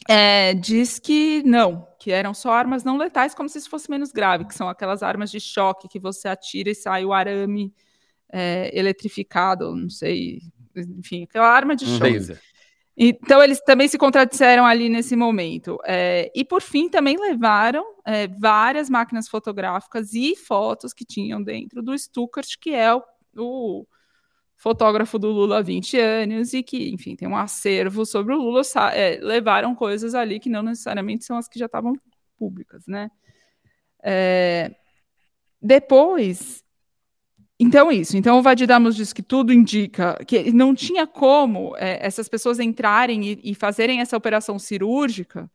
é, diz que não, que eram só armas não letais, como se isso fosse menos grave, que são aquelas armas de choque que você atira e sai o arame é, eletrificado, não sei, enfim, aquela arma de choque. Então, eles também se contradisseram ali nesse momento. É, e, por fim, também levaram é, várias máquinas fotográficas e fotos que tinham dentro do Stuckert, que é o, o fotógrafo do Lula há 20 anos e que, enfim, tem um acervo sobre o Lula, é, levaram coisas ali que não necessariamente são as que já estavam públicas, né? É, depois, então, isso. Então, o Vadidamos diz que tudo indica que não tinha como é, essas pessoas entrarem e, e, fazerem essa operação cirúrgica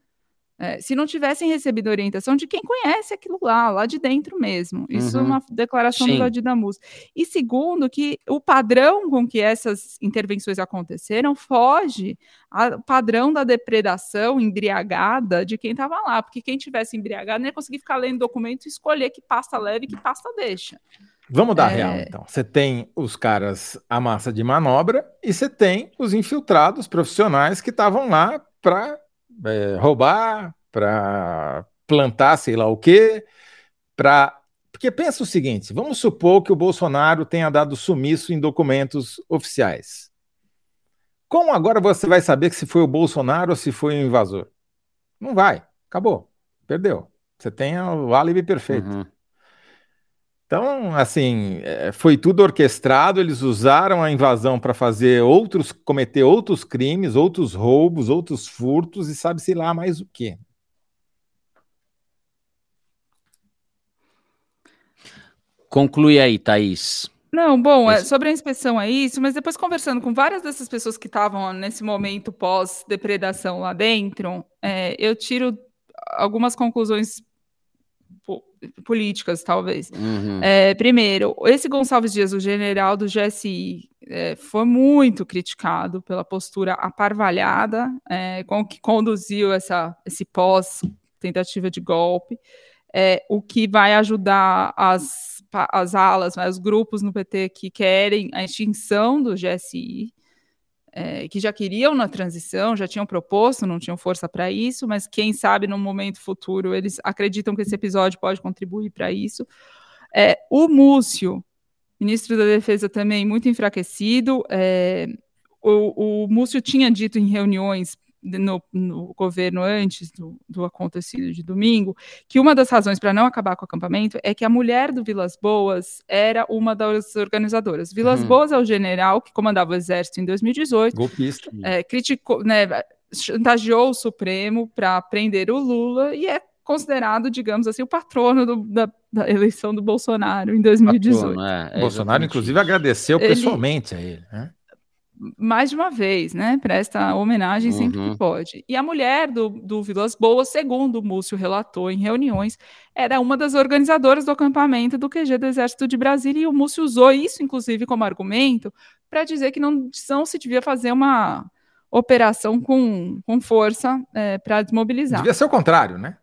é, se não tivessem recebido orientação de quem conhece aquilo lá, lá de dentro mesmo. Isso é uhum. é uma declaração Sim. do Vadidamus. E segundo, que o padrão com que essas intervenções aconteceram foge ao padrão da depredação embriagada de quem estava lá, porque quem tivesse embriagado não ia conseguir ficar lendo documento e escolher que pasta leve e que pasta deixa. Vamos dar é... real, então. Você tem os caras a massa de manobra e você tem os infiltrados profissionais que estavam lá para é, roubar, para plantar sei lá o quê, para. Porque pensa o seguinte: vamos supor que o Bolsonaro tenha dado sumiço em documentos oficiais. Como agora você vai saber se foi o Bolsonaro ou se foi o invasor? Não vai, acabou, perdeu. Você tem o álibi perfeito. Uhum. Então, assim, é, foi tudo orquestrado, eles usaram a invasão para fazer outros, cometer outros crimes, outros roubos, outros furtos e sabe-se lá mais o quê. Conclui aí, Thaís. Não, bom, é, sobre a inspeção é isso, mas depois conversando com várias dessas pessoas que estavam nesse momento pós-depredação lá dentro, é, eu tiro algumas conclusões políticas, talvez. Uhum. É, primeiro, esse Gonçalves Dias, o general do GSI, é, foi muito criticado pela postura aparvalhada é, com que conduziu essa, esse pós-tentativa de golpe, é, o que vai ajudar as, as alas, né, os grupos no PT que querem a extinção do GSI, é, que já queriam na transição, já tinham proposto, não tinham força para isso, mas quem sabe no momento futuro eles acreditam que esse episódio pode contribuir para isso. É, o Múcio, ministro da Defesa, também muito enfraquecido. É, o, o Múcio tinha dito em reuniões no, no, governo antes do, do, acontecido de domingo, que uma das razões para não acabar com o acampamento é que a mulher do Vilas Boas era uma das organizadoras. Vilas uhum. Boas é o general que comandava o exército em 2018. Golpista. É, criticou, né, chantageou o Supremo para prender o Lula e é considerado, digamos assim, o patrono do, da, da, eleição do Bolsonaro em 2018. Patrono, é, é Bolsonaro, inclusive, agradeceu ele, pessoalmente a ele. Né? Mais de uma vez, né? Presta homenagem uhum. sempre que uhum. pode. E a mulher do, do Vilas Boas, segundo o Múcio relatou em reuniões, era uma das organizadoras do acampamento do QG do Exército de Brasília, e o Múcio usou isso, inclusive, como argumento para dizer que não, não se devia fazer uma operação com, com força é, para desmobilizar. Devia ser o contrário, né?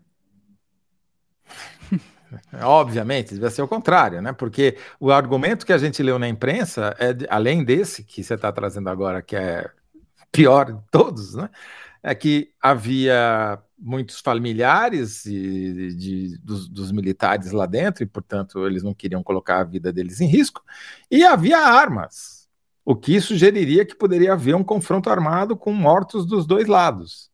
Obviamente, deve ser o contrário, né? Porque o argumento que a gente leu na imprensa, é além desse que você está trazendo agora, que é pior de todos, né? É que havia muitos familiares de, de, dos, dos, militares lá dentro, e, portanto, eles não queriam colocar a vida deles em risco, e havia armas, o que sugeriria que poderia haver um confronto armado com mortos dos dois lados.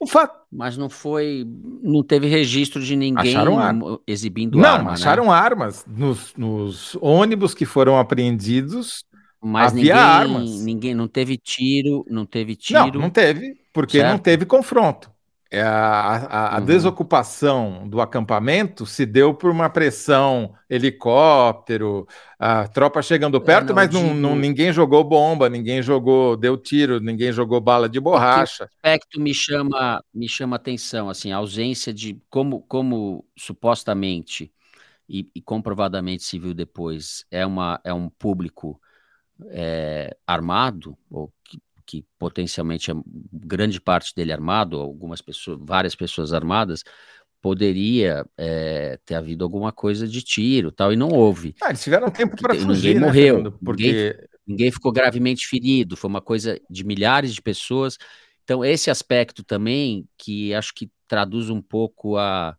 O fato... Mas não foi. Não teve registro de ninguém acharam exibindo não, arma. Não, acharam né? armas nos, nos, ônibus que foram apreendidos. Mas havia ninguém, armas. Ninguém não teve tiro, não teve tiro. Não, não teve, porque certo? não teve confronto. É, a, a, a uhum. desocupação do acampamento se deu por uma pressão, helicóptero, a tropa chegando é, perto, é, não, mas não, não, ninguém jogou bomba, ninguém jogou, deu tiro, ninguém jogou bala de borracha. O aspecto me chama, me chama atenção, assim, a ausência de como, como supostamente e, e comprovadamente se viu depois é, uma, é um público é, armado, ou que que potencialmente é grande parte dele armado, algumas pessoas, várias pessoas armadas, poderia é, ter havido alguma coisa de tiro tal, e não houve. Ah, eles tiveram tempo para fugir, Ninguém né, morreu, Fernando, porque... Ninguém, ninguém, ficou gravemente ferido, foi uma coisa de milhares de pessoas. Então, esse aspecto também, que acho que traduz um pouco a...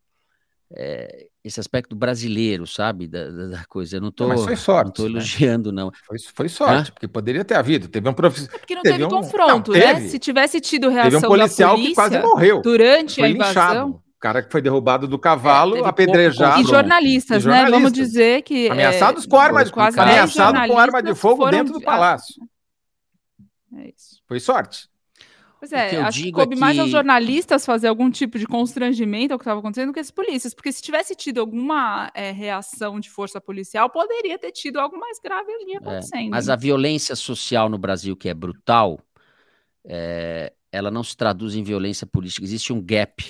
É, esse aspecto brasileiro, sabe, da, da coisa. Eu não tô, não, sorte, não tô né? elogiando, não. Foi, foi sorte, Hã? porque poderia ter havido. Teve um profissional. É porque não teve, teve um... confronto, não, né? Se tivesse tido reação teve um policial que quase morreu durante foi a invasão. Linchado. O cara que foi derrubado do cavalo, é, apedrejado. E jornalistas, e jornalistas, né? Vamos dizer que. É, ameaçados é, com arma de quase ameaçado com arma de fogo dentro do palácio. É isso. Foi sorte. Pois é, acho que coube é que... mais aos jornalistas fazer algum tipo de constrangimento ao que estava acontecendo do que as polícias, porque se tivesse tido alguma é, reação de força policial, poderia ter tido algo mais grave ali é, acontecendo. É, mas a violência social no Brasil, que é brutal, é, ela não se traduz em violência política. Existe um gap,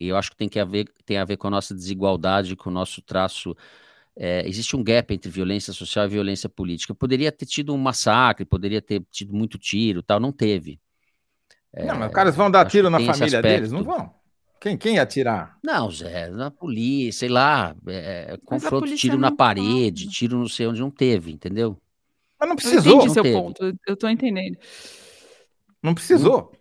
e eu acho que tem, que haver, tem a ver com a nossa desigualdade, com o nosso traço é, existe um gap entre violência social e violência política. Poderia ter tido um massacre, poderia ter tido muito tiro, tal, não teve. É, não, mas os caras vão dar tiro na família deles, não vão? Quem, quem ia atirar? Não, Zé, na polícia, sei lá, é, confronto, tiro na parede, fala. tiro não sei onde não teve, entendeu? Mas não precisou. Eu entendi seu ponto, eu tô entendendo. Não precisou.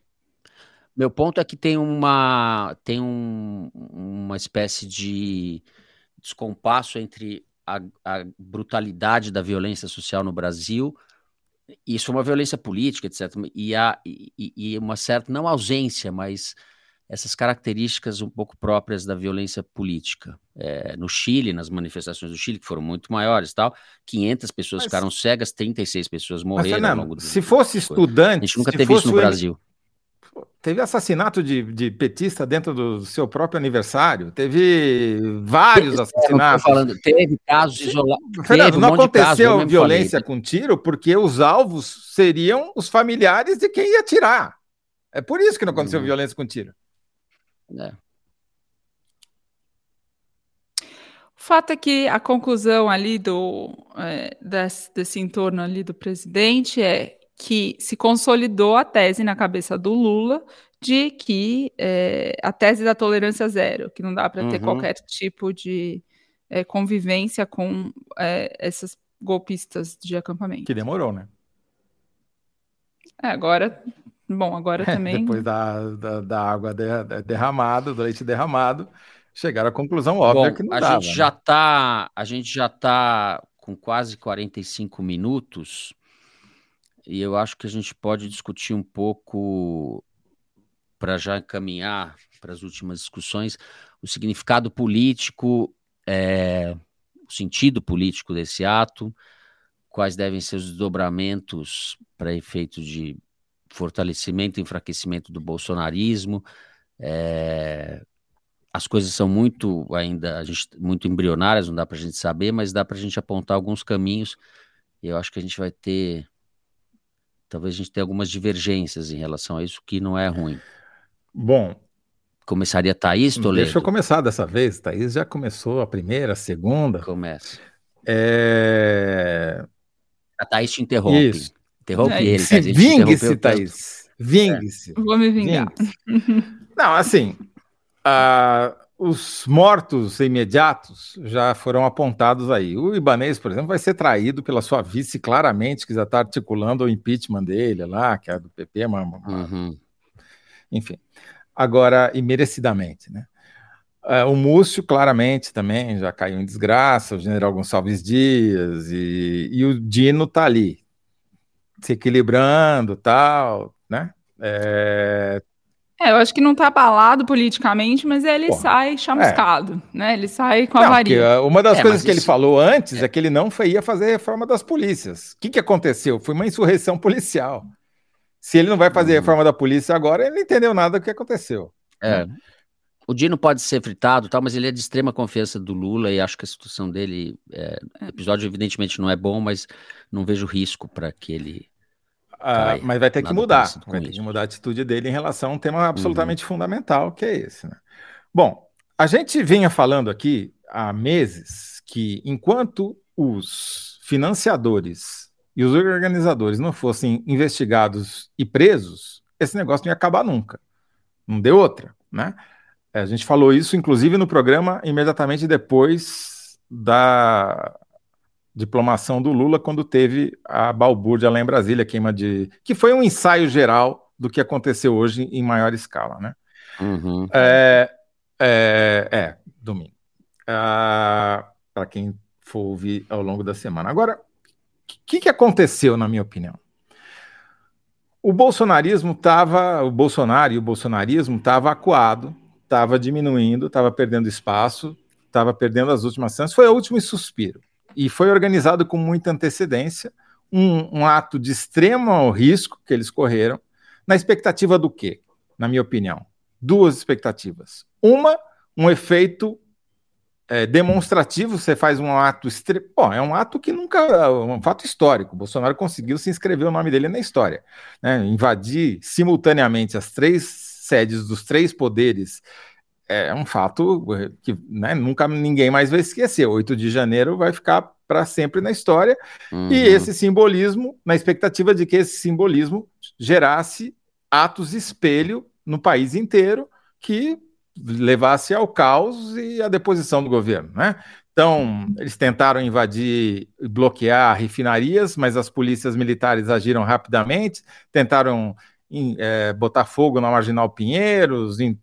Meu ponto é que tem uma tem um, uma espécie de descompasso entre a, a brutalidade da violência social no Brasil isso é uma violência política, etc. E, há, e, e, uma certa, não ausência, mas essas características um pouco próprias da violência política. É, no Chile, nas manifestações do Chile, que foram muito maiores tal, 500 pessoas mas, ficaram cegas, 36 pessoas morreram Fernando, ao longo do Se fosse estudante... A gente nunca teve isso no Brasil. Teve assassinato de, de, petista dentro do seu próprio aniversário. Teve vários assassinatos. Falando, teve casos isolados. um não aconteceu violência falei. com tiro porque os alvos seriam os familiares de quem ia tirar. É por isso que não aconteceu uhum. violência com tiro. É. O fato é que a conclusão ali do é, desse, desse entorno ali do presidente é que se consolidou a tese na cabeça do Lula de que é, a tese da tolerância zero, que não dá para ter uhum. qualquer tipo de é, convivência com é, essas golpistas de acampamento. Que demorou, né? É, agora, bom, agora também. Depois da, da, da água de, derramada, do leite derramado, chegaram à conclusão óbvia bom, que não a dava. Gente já né? tá, a gente já está com quase 45 minutos e eu acho que a gente pode discutir um pouco, para já encaminhar para as últimas discussões, o significado político, é, o sentido político desse ato, quais devem ser os desdobramentos para efeito de fortalecimento e enfraquecimento do bolsonarismo. É, as coisas são muito ainda gente, muito embrionárias, não dá para a gente saber, mas dá para a gente apontar alguns caminhos. Eu acho que a gente vai ter talvez a gente tenha algumas divergências em relação a isso, que não é ruim. Bom. Começaria Thaís, Toledo? Deixa eu começar dessa vez. Thaís já começou a primeira, a segunda. Começa. É... A Thaís te interrompe. Isso. Interrompe é, ele. Vingue-se, Thaís. Vingue-se. É. Vou me vingar. Não, assim, uh, os mortos imediatos já foram apontados aí. O Ibanês, por exemplo, vai ser traído pela sua vice, claramente, que já está articulando o impeachment dele lá, que é do PP, mas, uhum. enfim. Agora, e merecidamente, né? Uh, o Múcio, claramente, também já caiu em desgraça, o general Gonçalves Dias, e, e o Dino tá ali, se equilibrando tal, né? É, é, eu acho que não está abalado politicamente, mas ele Porra, sai chamuscado, é. né? Ele sai com a não, varinha. Eh, uma das é, coisas que isso... ele falou antes é. é. que ele não ia fazer a reforma das polícias. O que, que aconteceu? Foi uma insurreição policial. Se ele não vai fazer a uhum. reforma da polícia agora, ele não entendeu nada do que aconteceu. É. O Dino pode ser fritado, tal, mas ele é de extrema confiança do Lula e acho que a situação dele, é, o episódio evidentemente não é bom, mas não vejo risco para que ele ah, mas vai ter que mudar. Vai ter que mudar a atitude dele em relação a um tema absolutamente uhum. fundamental, que é esse. Né? Bom, a gente vinha falando aqui há meses que enquanto os financiadores e os organizadores não fossem investigados e presos, esse negócio não ia acabar nunca. Não deu outra, né? A gente falou isso, inclusive, no programa imediatamente depois da diplomação do Lula quando teve a balbúrdia lá em Brasília, queima de. que foi um ensaio geral do que aconteceu hoje em maior escala, né? Uhum. É, é, é, domingo. Ah, Para quem for ouvir ao longo da semana. Agora, o que, que aconteceu, na minha opinião? O bolsonarismo estava, o Bolsonaro e o bolsonarismo estava acuado, estava diminuindo, estava perdendo espaço, estava perdendo as últimas chances. Foi o último suspiro e foi organizado com muita antecedência, um, um ato de extremo risco que eles correram, Na expectativa do quê? Na minha opinião, duas expectativas. Uma, um efeito é, demonstrativo, você faz um ato. Estre... Bom, é um ato que nunca. É um fato histórico. Bolsonaro conseguiu se inscrever o nome dele na história. Né? Invadir simultaneamente as três sedes dos três poderes é um fato que né, nunca ninguém mais vai esquecer. 8 de janeiro vai ficar para sempre na história. Uhum. E esse simbolismo, na expectativa de que esse simbolismo gerasse atos espelho no país inteiro que levasse ao caos e à deposição do governo, né? Então, eles tentaram invadir e bloquear refinarias, mas as polícias militares agiram rapidamente, tentaram é, botar fogo na Marginal Pinheiros, in,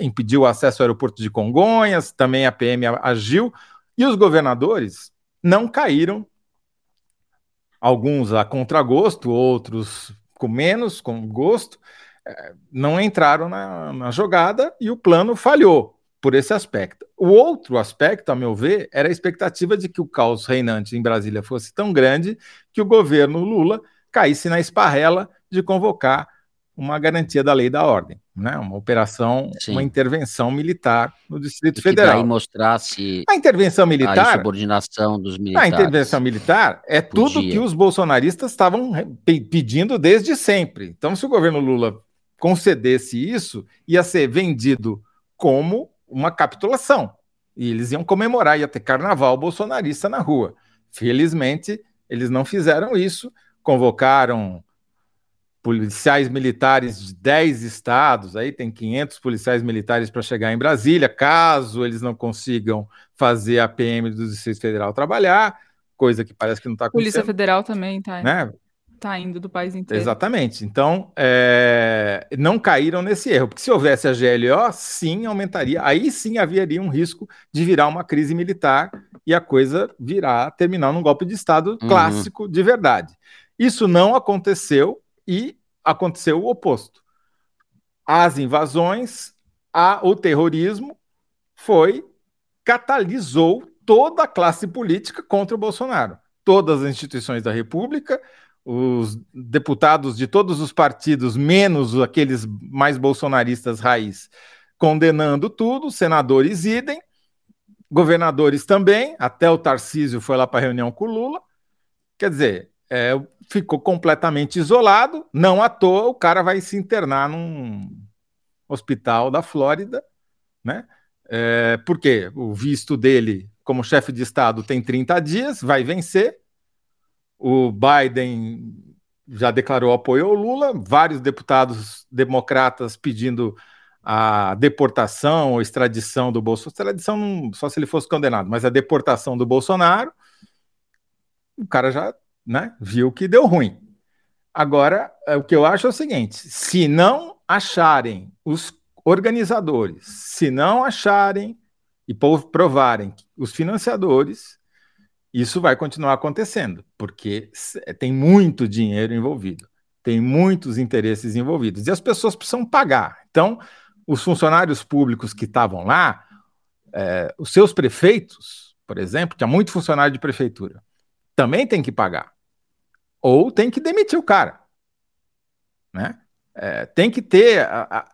impediu o acesso ao aeroporto de Congonhas, também a PM agiu, e os governadores não caíram, alguns a contragosto, outros com menos, com gosto, não entraram na, na jogada e o plano falhou por esse aspecto. O outro aspecto, a meu ver, era a expectativa de que o caos reinante em Brasília fosse tão grande que o governo Lula caísse na esparrela de convocar uma garantia da lei da ordem, né? uma operação, Sim. uma intervenção militar no Distrito e Federal. Que mostrasse a intervenção militar, a subordinação dos militares. A intervenção militar é Podia. tudo que os bolsonaristas estavam pedindo desde sempre. Então, se o governo Lula concedesse isso, ia ser vendido como uma capitulação. E eles iam comemorar, ia ter carnaval bolsonarista na rua. Felizmente, eles não fizeram isso, convocaram policiais militares de 10 estados, aí tem 500 policiais militares para chegar em Brasília, caso eles não consigam fazer a PM do Distrito Federal trabalhar, coisa que parece que não está acontecendo. Polícia Federal também está. Né? Tá indo do país inteiro. Exatamente. Então, é, não caíram nesse erro, porque se houvesse a GLO, sim, aumentaria. Aí sim haveria um risco de virar uma crise militar e a coisa virar, terminar num golpe de Estado uhum. clássico de verdade. Isso não aconteceu e aconteceu o oposto. As invasões, a, o terrorismo foi, catalisou toda a classe política contra o Bolsonaro. Todas as instituições da República, os deputados de todos os partidos, menos aqueles mais bolsonaristas raiz, condenando tudo, senadores idem, governadores também, até o Tarcísio foi lá para reunião com o Lula. Quer dizer, é, ficou completamente isolado, não à toa o cara vai se internar num hospital da Flórida, né? É, porque o visto dele como chefe de Estado tem 30 dias, vai vencer, o Biden já declarou apoio ao Lula, vários deputados democratas pedindo a deportação ou extradição do Bolsonaro. Extradição só se ele fosse condenado, mas a deportação do Bolsonaro, o cara já né, viu que deu ruim. Agora, é, o que eu acho é o seguinte: se não acharem os organizadores, se não acharem e provarem os financiadores, isso vai continuar acontecendo, porque tem muito dinheiro envolvido, tem muitos interesses envolvidos, e as pessoas precisam pagar. Então, os funcionários públicos que estavam lá, é, os seus prefeitos, por exemplo, tinha muito funcionário de prefeitura, também tem que pagar. Ou tem que demitir o cara. Né? É, tem que ter.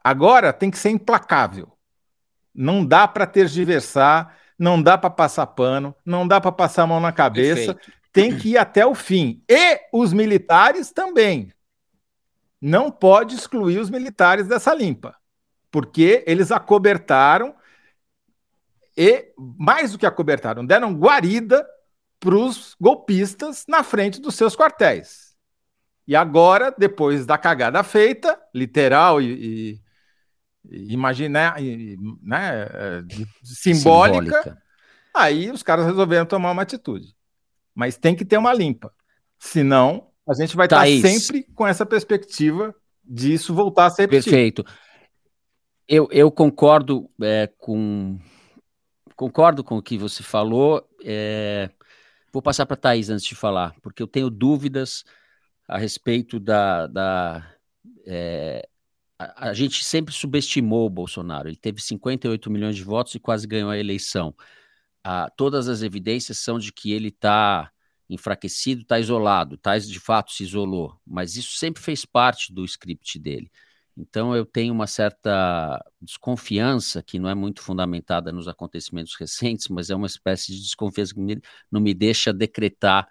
Agora tem que ser implacável. Não dá para tergiversar não dá para passar pano, não dá para passar a mão na cabeça, Perfeito. tem que ir até o fim. E os militares também. Não pode excluir os militares dessa limpa, porque eles acobertaram e, mais do que acobertaram, deram guarida para os golpistas na frente dos seus quartéis. E agora, depois da cagada feita, literal e, e imaginar, né, é, simbólica, simbólica, aí os caras resolveram tomar uma atitude. Mas tem que ter uma limpa. Senão, a gente vai estar sempre com essa perspectiva disso voltar a ser repetido. Perfeito. Eu, eu concordo é, com concordo com o que você falou. É, vou passar para a Thaís antes de falar, porque eu tenho dúvidas a respeito da, da é, a, gente sempre subestimou o Bolsonaro. Ele teve 58 milhões de votos e quase ganhou a eleição. Ah, todas as evidências são de que ele está enfraquecido, está isolado, está de fato se isolou, mas isso sempre fez parte do script dele. Então eu tenho uma certa desconfiança que não é muito fundamentada nos acontecimentos recentes, mas é uma espécie de desconfiança que não me deixa decretar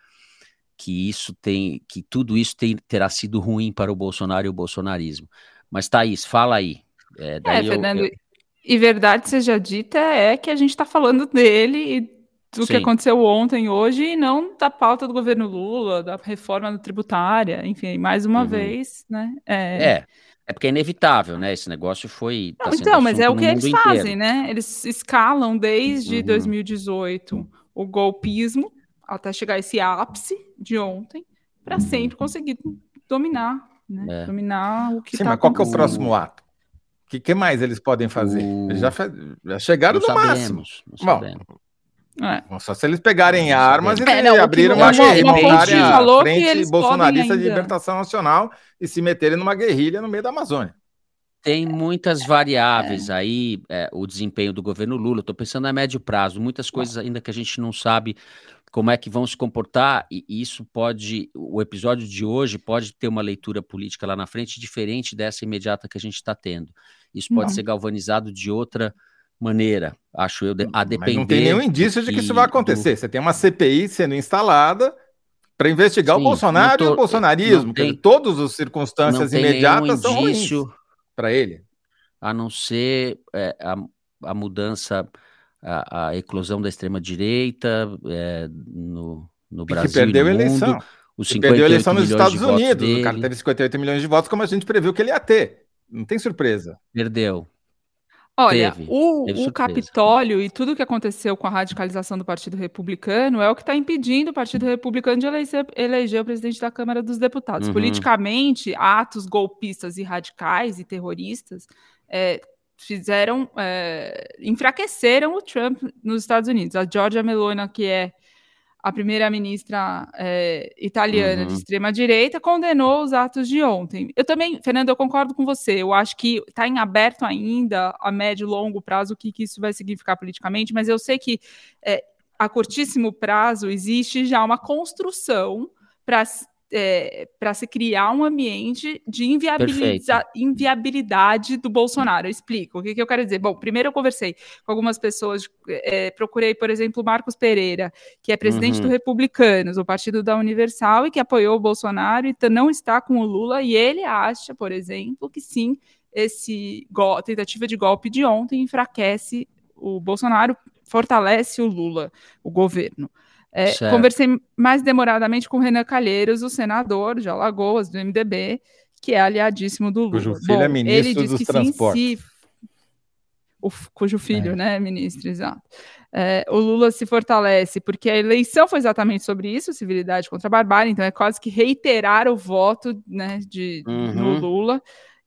que isso tem, que tudo isso tem, terá sido ruim para o Bolsonaro e o bolsonarismo. Mas Thaís, fala aí. É, é Fernando, eu... e verdade seja dita é que a gente está falando dele e do Sim. que aconteceu ontem, hoje, e não da pauta do governo Lula, da reforma tributária, enfim, mais uma uhum. vez, né? É... é. É porque é inevitável, né? Esse negócio foi. Tá então, mas é o que eles inteiro. fazem, né? Eles escalam desde uhum. 2018 o golpismo até chegar esse ápice de ontem, para uhum. sempre conseguir dominar, né? É. Dominar o que Sim, tá mas qual que é o próximo ato? O que, que, mais eles podem fazer? O... Eles já, já chegaram não no sabemos, máximo. Não Bom, sabemos. É. Só se eles pegarem armas e é, não, abriram uma guerrilha, montarem a frente bolsonarista de libertação nacional e se meterem numa guerrilha no meio da Amazônia. Tem muitas variáveis é. aí, é, o desempenho do governo Lula. Estou pensando a médio prazo, muitas coisas ainda que a gente não sabe como é que vão se comportar, e isso pode, o episódio de hoje pode ter uma leitura política lá na frente diferente dessa imediata que a gente está tendo. Isso pode não. ser galvanizado de outra maneira, acho eu, a depender. Mas não tem nenhum indício de que isso vai acontecer. Do... Você tem uma CPI sendo instalada para investigar Sim, o Bolsonaro tô, e o bolsonarismo, tem, todas as circunstâncias imediatas são ruins para ele. A não ser é, a, a mudança, a, a, eclosão da extrema-direita é, no, no Brasil. Que perdeu a eleição. Os perdeu a eleição nos Estados Unidos. Dele. O cara teve 58 milhões de votos, como a gente previu que ele ia ter. Não tem surpresa. Perdeu. Olha, teve, o, teve o Capitólio e tudo que aconteceu com a radicalização do Partido Republicano é o que está impedindo o Partido Republicano de eleger, eleger, o presidente da Câmara dos Deputados. Uhum. Politicamente, atos golpistas e radicais e terroristas é, fizeram, é, enfraqueceram o Trump nos Estados Unidos. A Giorgia Meloni, que é a primeira-ministra é, italiana uhum. de extrema-direita condenou os atos de ontem. Eu também, Fernando, eu concordo com você. Eu acho que está em aberto ainda, a médio e longo prazo, o que, que isso vai significar politicamente, mas eu sei que é, a curtíssimo prazo existe já uma construção para é, para se criar um ambiente de inviabilidade do Bolsonaro. Eu explico. O que, que, eu quero dizer? Bom, primeiro eu conversei com algumas pessoas, é, procurei, por exemplo, o Marcos Pereira, que é presidente uhum. do Republicanos, o partido da Universal, e que apoiou o Bolsonaro e não está com o Lula, e ele acha, por exemplo, que sim, esse tentativa de golpe de ontem enfraquece o Bolsonaro, fortalece o Lula, o governo. É, conversei mais demoradamente com o Renan Calheiros, o senador de Alagoas, do MDB, que é aliadíssimo do Lula. Cujo filho Bom, é ministro ele diz dos que transportes. Sim, se... o, cujo filho, é. né, ministro, exato. É, o Lula se fortalece porque a eleição foi exatamente sobre isso, civilidade contra a barbárie, então é quase que reiterar o voto né, de, uhum. no Lula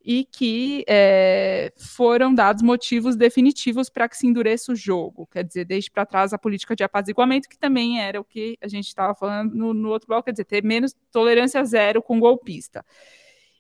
e que é, foram dados motivos definitivos para que se endureça o jogo. Quer dizer, deixe para trás a política de apaziguamento, que também era o que a gente estava falando no, no, outro bloco, quer dizer, ter menos tolerância zero com golpista.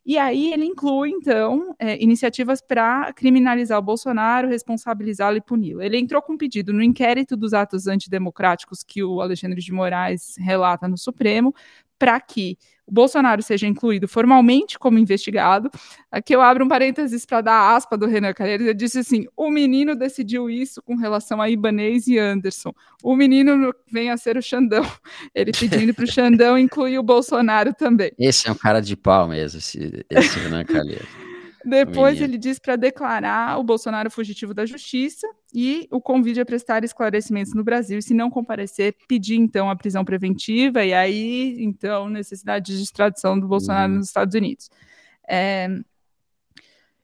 E aí ele inclui, então, é, iniciativas para criminalizar o Bolsonaro, responsabilizá-lo e puni-lo. Ele entrou com um pedido no inquérito dos atos antidemocráticos que o Alexandre de Moraes relata no Supremo, para que o Bolsonaro seja incluído formalmente como investigado. Aqui eu abro um parênteses para dar aspa do Renan Calheiros. Ele disse assim: o menino decidiu isso com relação a Ibanez e Anderson. O menino vem a ser o Xandão. Ele pedindo para o Xandão incluir o Bolsonaro também. Esse é um cara de pau mesmo, esse, esse Renan Calheiros. Depois ele diz para declarar o Bolsonaro fugitivo da justiça e o convide a prestar esclarecimentos no Brasil e, se não comparecer, pedir então a prisão preventiva e aí, então, necessidade de extradição do Bolsonaro uhum. nos Estados Unidos. É,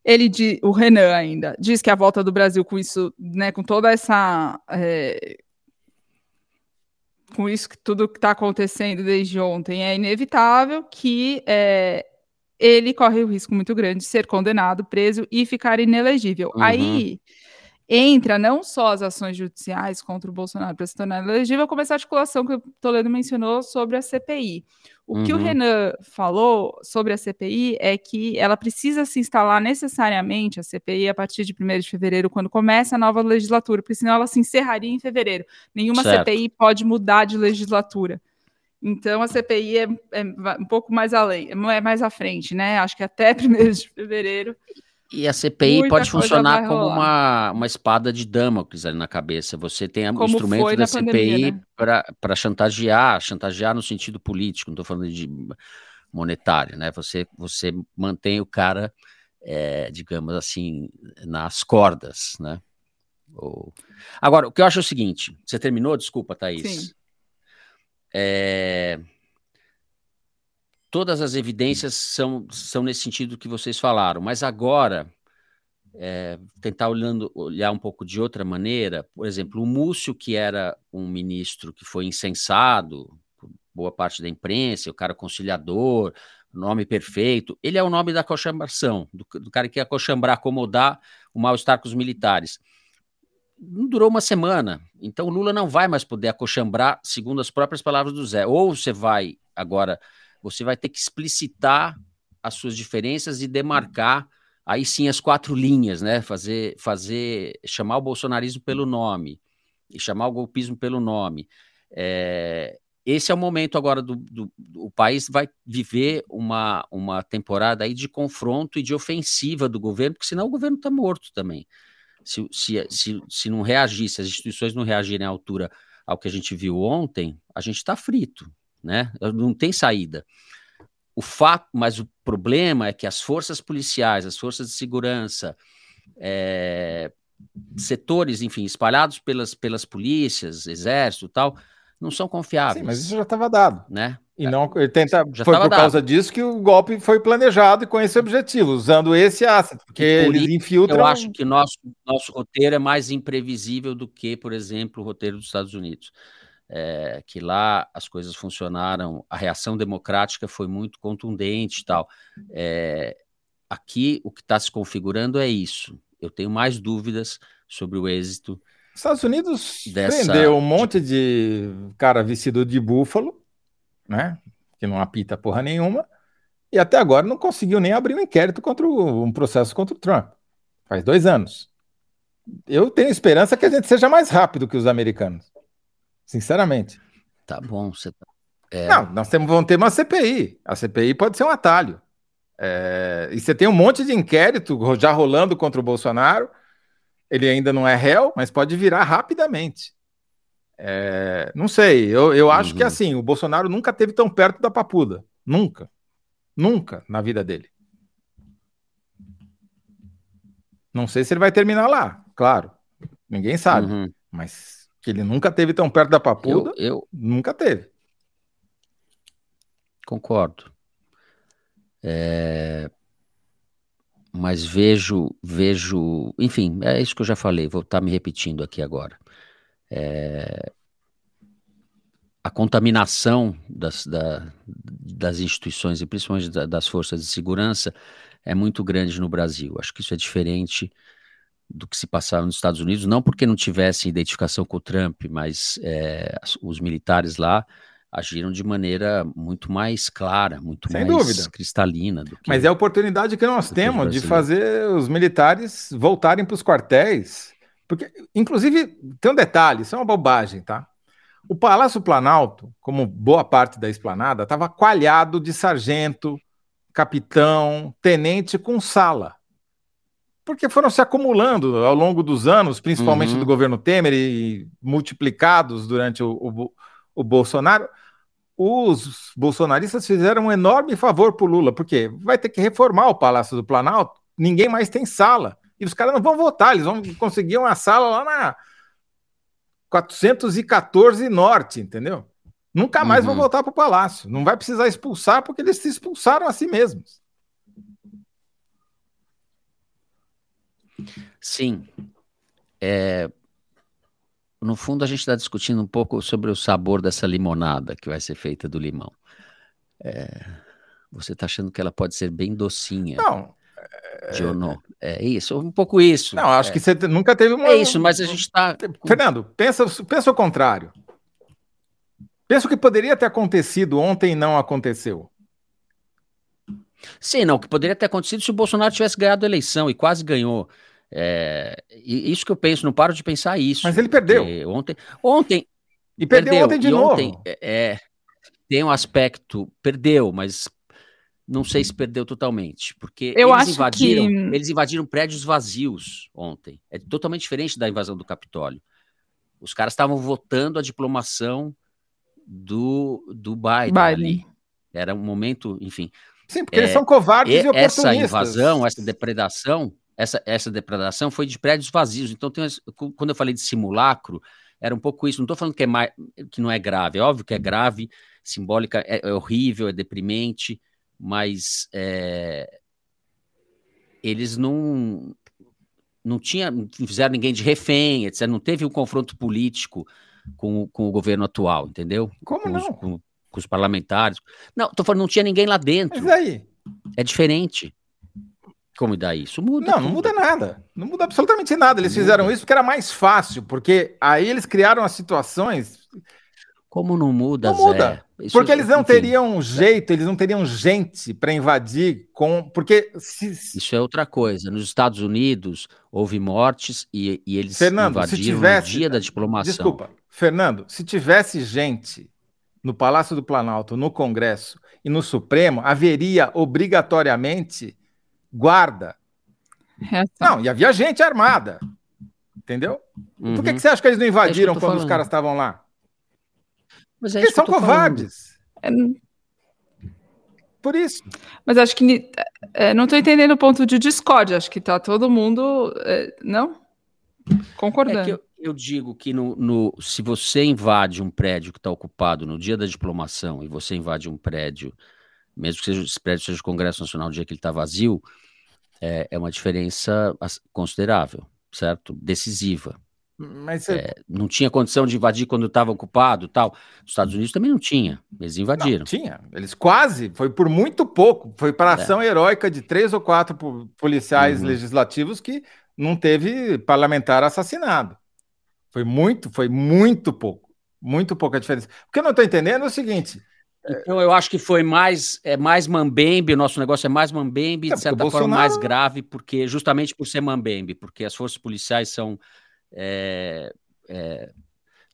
ele, o Renan ainda, diz que a volta do Brasil com isso, né, com toda essa. É, com isso que tudo que está acontecendo desde ontem é inevitável que é, ele corre o risco muito grande de ser condenado, preso e ficar inelegível. Uhum. Aí entra não só as ações judiciais contra o Bolsonaro para se tornar elegível, como essa articulação que o Toledo mencionou sobre a CPI. O uhum. que o. Renan falou sobre a CPI é que ela precisa se instalar necessariamente, a CPI, a partir de 1 de fevereiro, quando começa a nova legislatura, porque senão ela se encerraria em fevereiro. Nenhuma certo. CPI pode mudar de legislatura. Então a CPI é, é, um pouco mais além, não é mais à frente, né? Acho que até 1 de fevereiro. E a CPI pode funcionar como uma, uma espada de Damocles ali na cabeça. Você tem o instrumento da CPI né? para chantagear, chantagear no sentido político, não estou falando de monetário, né? Você, você mantém o cara, é, digamos assim, nas cordas, né? Ou... Agora, o que eu acho é o seguinte: você terminou? Desculpa, Thaís. Sim. É... Todas as evidências são, são nesse sentido que vocês falaram, mas agora, é, tentar olhando, olhar um pouco de outra maneira, por exemplo, o Múcio, que era um ministro que foi incensado por boa parte da imprensa, o cara conciliador, nome perfeito, ele é o nome da coxambração, do, do cara que ia coxambrar, acomodar o mal-estar com os militares não durou uma semana. Então o Lula não vai mais poder acochambrar, segundo as próprias palavras do Zé. Ou você vai agora, você vai ter que explicitar as suas diferenças e demarcar aí sim as quatro linhas, né? Fazer, fazer, chamar o bolsonarismo pelo nome e chamar o golpismo pelo nome. É, esse é o momento agora do, do, do, país vai viver uma, uma temporada aí de confronto e de ofensiva do governo, porque senão o governo está morto também se, se, se, se não reagir, se as instituições não reagirem à altura ao que a gente viu ontem, a gente está frito, né? Não tem saída. O fato, mas o problema é que as forças policiais, as forças de segurança, é, setores, enfim, espalhados pelas, pelas polícias, exército tal, não são confiáveis. Sim, mas isso já estava dado. Né? E não, ele tenta, Já foi por dado. causa disso que o golpe foi planejado e com esse objetivo, usando esse asset, porque por eles infiltram. Eu acho que nosso, nosso roteiro é mais imprevisível do que, por exemplo, o roteiro dos Estados Unidos. É, que lá as coisas funcionaram, a reação democrática foi muito contundente e tal. É, aqui o que está se configurando é isso. Eu tenho mais dúvidas sobre o êxito. Estados Unidos dessa... prendeu um monte de cara vestido de búfalo né? Que não apita porra nenhuma. E até agora não conseguiu nem abrir um inquérito contra o, um processo contra o Trump. Faz dois anos. Eu tenho esperança que a gente seja mais rápido que os americanos. Sinceramente. Tá bom, você tá... é... Não, nós temos, vamos ter uma CPI. A CPI pode ser um atalho. É... E você tem um monte de inquérito já rolando contra o Bolsonaro. Ele ainda não é réu, mas pode virar rapidamente. É, não sei, eu, eu acho uhum. que assim, o Bolsonaro nunca teve tão perto da papuda. Nunca. Nunca na vida dele. Não sei se ele vai terminar lá, claro. Ninguém sabe. Uhum. Mas que ele nunca teve tão perto da papuda, eu, eu... nunca teve. Concordo. É... Mas vejo, vejo, enfim, é isso que eu já falei, vou estar me repetindo aqui agora é, a contaminação das, da, das instituições e principalmente das forças de segurança é muito grande no Brasil. Acho que isso é diferente do que se passava nos Estados Unidos, não porque não tivesse identificação com o Trump, mas é, os militares lá agiram de maneira muito mais clara, muito Sem mais dúvida. cristalina. Mas é a oportunidade que nós temos de fazer os militares voltarem para os quartéis porque, inclusive, tem um detalhe, isso é uma bobagem, tá? O Palácio Planalto, como boa parte da esplanada, estava coalhado de sargento, capitão, tenente com sala. Porque foram se acumulando ao longo dos anos, principalmente uhum. do governo Temer e multiplicados durante o, o, o Bolsonaro. Os bolsonaristas fizeram um enorme favor para o Lula, porque vai ter que reformar o Palácio do Planalto, ninguém mais tem sala. E os caras não vão votar, eles vão conseguir uma sala lá na 414 Norte, entendeu? Nunca mais uhum. vão voltar para o palácio. Não vai precisar expulsar, porque eles se expulsaram a si mesmos. Sim. É, no fundo, a gente está discutindo um pouco sobre o sabor dessa limonada que vai ser feita do limão. É, você está achando que ela pode ser bem docinha? Não, Jono. É isso, um pouco isso. Não, acho é. que você nunca teve uma. É isso, mas a gente está. Fernando, pensa, pensa o contrário. Pensa o que poderia ter acontecido ontem e não aconteceu. Sim, não, o que poderia ter acontecido se o Bolsonaro tivesse ganhado a eleição e quase ganhou. É, isso que eu penso, não paro de pensar isso. Mas ele perdeu. Ontem, ontem. E perdeu, perdeu ontem de novo. Ontem, é, tem um aspecto. Perdeu, mas não sei se perdeu totalmente, porque Eu eles acho invadiram, que- eles invadiram prédios vazios ontem. É totalmente diferente da invasão do Capitólio. Os caras estavam votando a diplomação do, do Biden, Biden. ali. Era um momento, enfim. Sim, porque eles É, são covardes e, E oportunistas. essa invasão, essa depredação, essa, essa depredação foi de prédios vazios. Então, tem, quando eu falei de simulacro, era um pouco isso. Não estou falando que, é mais, que não é grave, é óbvio que é grave, simbólica, é, é horrível, é deprimente, mas é, eles não não tinha, não fizeram ninguém de refém, etc. Não teve um confronto político com, o- com o governo atual, entendeu? Como Com os, não? com- com os parlamentares. Não, tô falando, não tinha ninguém lá dentro. Mas aí? É diferente. Como daí? Isso muda. Não, não muda nada. Não muda absolutamente nada. Eles Não fizeram muda. isso porque era mais fácil, porque aí eles criaram as situações. Como não muda, Não Zé? muda. Isso- Porque eles não enfim, teriam jeito, eles não teriam gente para invadir com. Porque se, Isso é outra coisa. Nos Estados Unidos houve mortes e, e eles Fernando, se invadiram tivesse- no dia da diplomação. Desculpa, Fernando, se tivesse gente no Palácio do Planalto, no Congresso e no Supremo, haveria obrigatoriamente guarda. Reação. Não, e havia gente armada. Entendeu? Por que, Uhum. que você acha que eles não invadiram tô quando os falando. caras estavam lá? Mas é Eles isso que são covardes. É, Por isso. Mas acho que é, não estou entendendo o ponto de discórdia. Acho que tá todo mundo. é, não? Concordando. É que eu, eu digo que no, no- se você invade um prédio que está ocupado no dia da diplomação e você invade um prédio, mesmo que seja, esse prédio seja o Congresso Nacional no dia que ele está vazio, é, é uma diferença considerável, certo? Decisiva. Mas É, não tinha condição de invadir quando estava ocupado tal. Nos Estados Unidos também não tinha. Eles Não, invadiram. tinha. Eles quase, foi por muito pouco. Foi para É. ação heróica de três ou quatro po- policiais Uhum. legislativos que não teve parlamentar assassinado. Foi muito, foi muito pouco. Muito pouca diferença. O que eu não estou entendendo é o seguinte: Então eu acho que foi mais é mais mambembe, o nosso negócio é mais mambembe, É, de porque certa forma mais grave, porque justamente por ser mambembe, porque as forças policiais são é, é,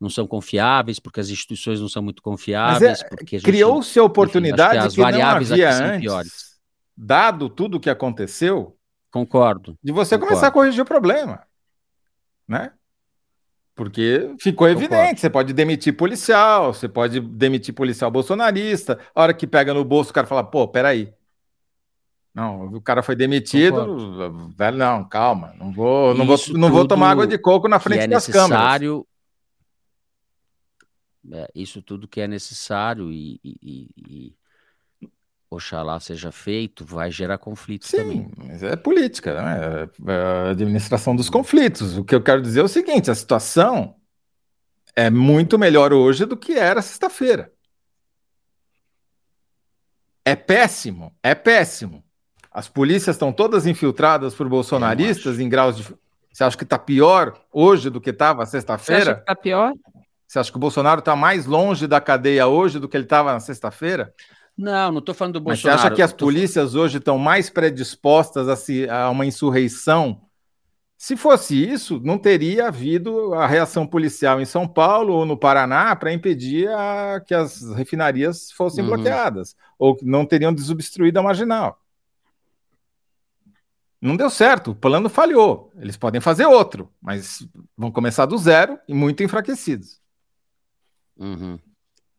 não são confiáveis, porque as instituições não são muito confiáveis, porque a gente- criou-se a oportunidade que as que não variáveis havia aqui são antes, piores. dado tudo o que aconteceu, concordo. de você Concordo. começar a corrigir o problema, né? Porque ficou Concordo. evidente, você pode demitir policial, você pode demitir policial bolsonarista, a hora que pega no bolso o cara fala, pô, peraí, não, o cara foi demitido, velho, não, calma, não vou, não vou, não vou tomar água de coco na frente é das câmeras. necessário. é, isso tudo que é necessário e, e- e oxalá seja feito, vai gerar conflito também. Sim, mas é política, né? É a administração dos conflitos. O que eu quero dizer é o seguinte: a situação é muito melhor hoje do que era sexta-feira. É péssimo, é péssimo. As polícias estão todas infiltradas por bolsonaristas em graus de. Você acha que está pior hoje do que estava Você acha sexta-feira? que tá pior? Você acha que o Bolsonaro está mais longe da cadeia hoje do que ele estava na sexta-feira? Não, não estou falando do Mas Bolsonaro. você acha que as polícias hoje estão mais predispostas a, se- a uma insurreição? Se fosse isso, não teria havido a reação policial em São Paulo ou no Paraná para impedir a- que as refinarias fossem Uhum. bloqueadas, ou não teriam desobstruído a marginal. Não deu certo, o plano falhou. Eles podem fazer outro, mas vão começar do zero e muito enfraquecidos. Uhum.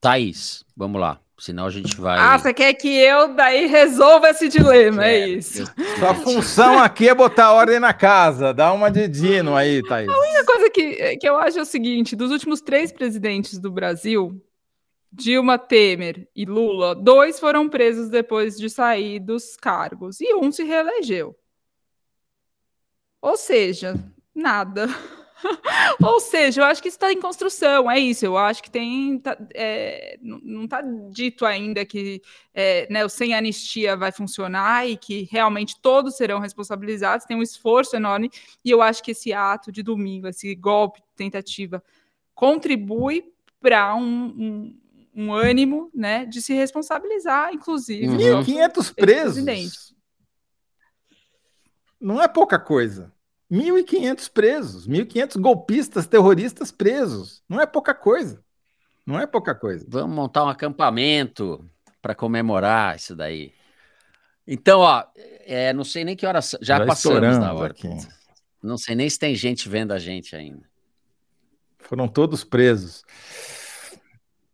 Thaís, vamos lá. Senão a gente vai. Ah, você quer que eu daí resolva esse dilema, é, É, isso. eu- Sua função aqui é botar ordem na casa, dá uma de Dino aí, Thaís. A coisa que, que eu acho é o seguinte: dos últimos três presidentes do Brasil, Dilma, Temer e Lula, dois foram presos depois de sair dos cargos e um se reelegeu. Ou seja, nada. Ou seja, eu acho que isso está em construção, é isso. Eu acho que tem. tá- é, não- está dito ainda que é, né, o sem anistia vai funcionar e que realmente todos serão responsabilizados. Tem um esforço enorme e eu acho que esse ato de domingo, esse golpe, tentativa, contribui para um, um, um ânimo né, de se responsabilizar, inclusive. Uhum. o próprio 1.500 ex-presidente. presos. Não é pouca coisa. 1.500 presos, 1.500 golpistas, terroristas presos. Não é pouca coisa. Não é pouca coisa. Vamos montar um acampamento para comemorar isso daí. Então, ó, é, não sei nem que horas. Já, já passamos da hora. Aqui. Não sei nem se tem gente vendo a gente ainda. Foram todos presos.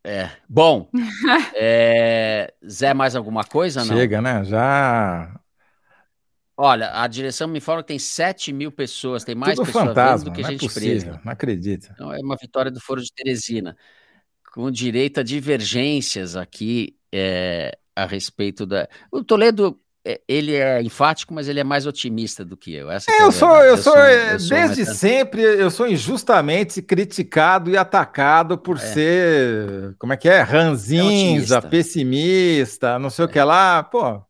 É. Bom, é... Zé, mais alguma coisa? Não? Chega, né? Já. Olha, a direção me fala que tem 7 mil pessoas, tem mais Tudo pessoas fantasma, do que não é gente é possível, presa. Não acredito. Então, é uma vitória do Foro de Teresina, com direito a divergências aqui é, a respeito da. O Toledo é, ele é enfático, mas ele é mais otimista do que eu. Essa é, é eu, sou, eu, eu, sou, eu sou, desde sempre, eu sou injustamente criticado e atacado por é. ser, como é que é, ranzinza, é pessimista, não sei o que lá, pô.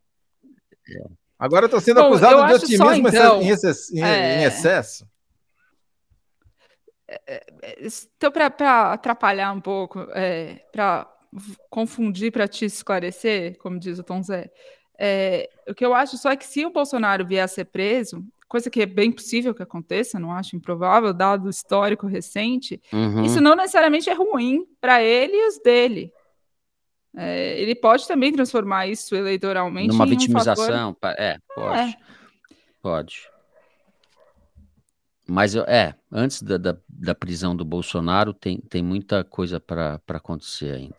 Agora eu tô sendo Bom, acusado de otimismo só, então, em, excesso, em, excesso. Então, para atrapalhar um pouco, para confundir, para te esclarecer, como diz o Tom Zé, é, o que eu acho só é que se o Bolsonaro vier a ser preso, coisa que é bem possível que aconteça, não acho improvável, dado o histórico recente, uhum. isso não necessariamente é ruim para ele e os dele. É, ele pode também transformar isso eleitoralmente numa vitimização. Um fator... É, pode. É. Pode. Mas é, antes da, da, da, prisão do Bolsonaro, tem, tem muita coisa para acontecer ainda.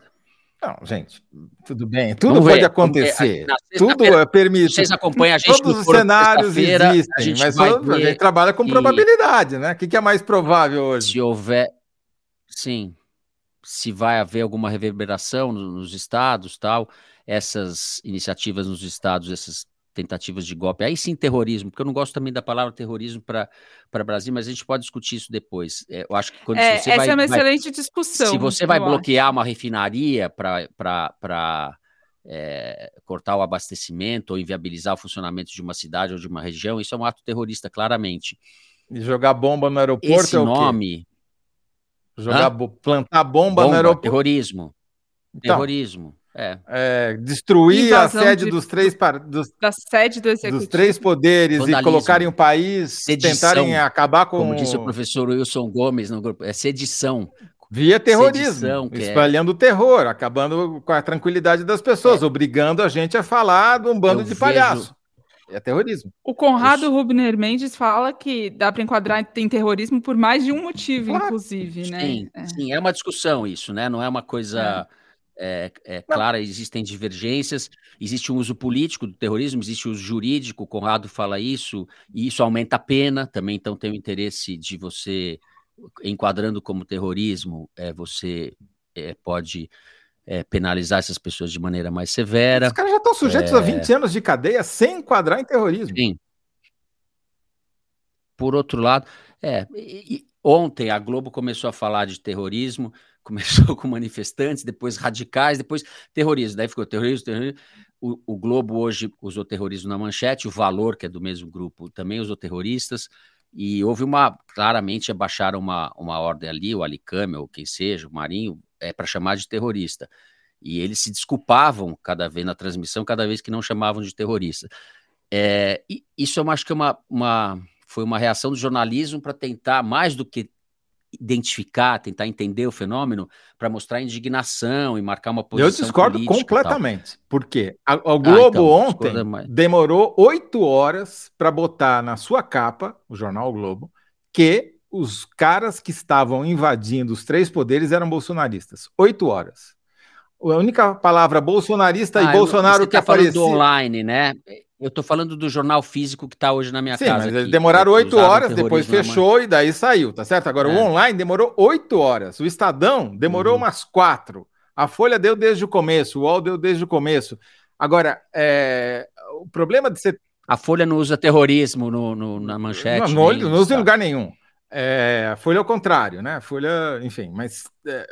Não, gente, tudo bem, tudo Vamos pode ver. acontecer. tudo é permitido. Vocês acompanham a gente Todos os cenários existem, mas a gente, a gente trabalha com probabilidade, né? O que, que é mais provável hoje? Se houver, sim, se vai haver alguma reverberação nos estados, tal, essas iniciativas nos estados, essas tentativas de golpe. Aí sim, terrorismo, porque eu não gosto também da palavra terrorismo para Brasil, mas a gente pode discutir isso depois. É, eu acho que quando é, você essa vai, é uma vai, excelente discussão. Se você vai bloquear acho. uma refinaria para é, cortar o abastecimento ou inviabilizar o funcionamento de uma cidade ou de uma região, isso é um ato terrorista, claramente. E jogar bomba no aeroporto Esse é o nome. Jogar, plantar bomba, bomba, no aeroporto. Terrorismo. Então, terrorismo. É. É, destruir Invasão a sede de, dos três dos, da sede do dos três poderes Vandalismo. e colocarem o país, sedição, tentarem acabar com. Como disse o professor Wilson Gomes no grupo, é sedição. Via terrorismo, sedição, é espalhando o terror, acabando com a tranquilidade das pessoas, é. obrigando a gente a falar de um bando Eu de palhaço. É terrorismo. O Conrado Isso. Rubner Mendes fala que dá para enquadrar em terrorismo por mais de um motivo, claro. inclusive, né? Sim, é. sim, é uma discussão isso, né? Não é uma coisa é é, é clara, existem divergências, existe um uso político do terrorismo, existe o uso jurídico, o Conrado fala isso, e isso aumenta a pena também, então tem o interesse de você, enquadrando como terrorismo, é, você é, pode é, penalizar essas pessoas de maneira mais severa. Os caras já estão sujeitos a 20 é. anos de cadeia sem enquadrar em terrorismo. Sim. Por outro lado, é, e, e, ontem a Globo começou a falar de terrorismo, começou com manifestantes, depois radicais, depois terrorismo. Daí ficou terrorismo, terrorismo. O, o, Globo hoje usou terrorismo na manchete, o Valor, que é do mesmo grupo, também usou terroristas. E houve uma, claramente abaixaram uma, uma ordem ali, o Alicame, ou quem seja, o Marinho, é para chamar de terrorista. E eles se desculpavam cada vez na transmissão, cada vez que não chamavam de terrorista. É, isso eu acho que é uma, uma, foi uma reação do jornalismo para tentar, mais do que identificar, tentar entender o fenômeno para mostrar indignação e marcar uma posição. Eu discordo completamente, porque a, o Globo ah, então, ontem demorou oito horas para botar na sua capa, o jornal Globo, que os caras que estavam invadindo os três poderes eram bolsonaristas. Oito horas. A única palavra bolsonarista ah, e Bolsonaro que tá aparecia. online, né? Eu estou falando do jornal físico que está hoje na minha Sim, casa. Mas aqui, demoraram oito horas, depois fechou e daí saiu, tá certo? Agora, é. o online demorou oito horas. O Estadão demorou uhum. umas quatro. A Folha deu desde o começo, o UOL deu desde o começo. Agora, é... o problema de ser. A Folha não usa terrorismo no, no na manchete. Não, não, não usa em lugar nenhum. É... Folha é o contrário, né? Folha, enfim, mas é...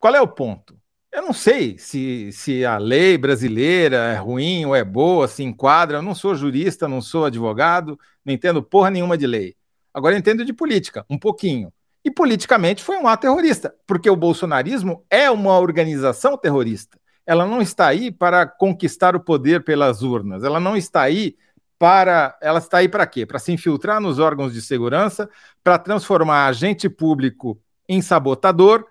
qual é o ponto? Eu não sei se, se a lei brasileira é ruim ou é boa, se enquadra. Eu não sou jurista, não sou advogado, não entendo porra nenhuma de lei. Agora entendo de política, um pouquinho. E politicamente foi um ato terrorista, porque o bolsonarismo é uma organização terrorista. Ela não está aí para conquistar o poder pelas urnas. Ela não está aí para. Ela está aí para quê? Para se infiltrar nos órgãos de segurança, para transformar agente público em sabotador,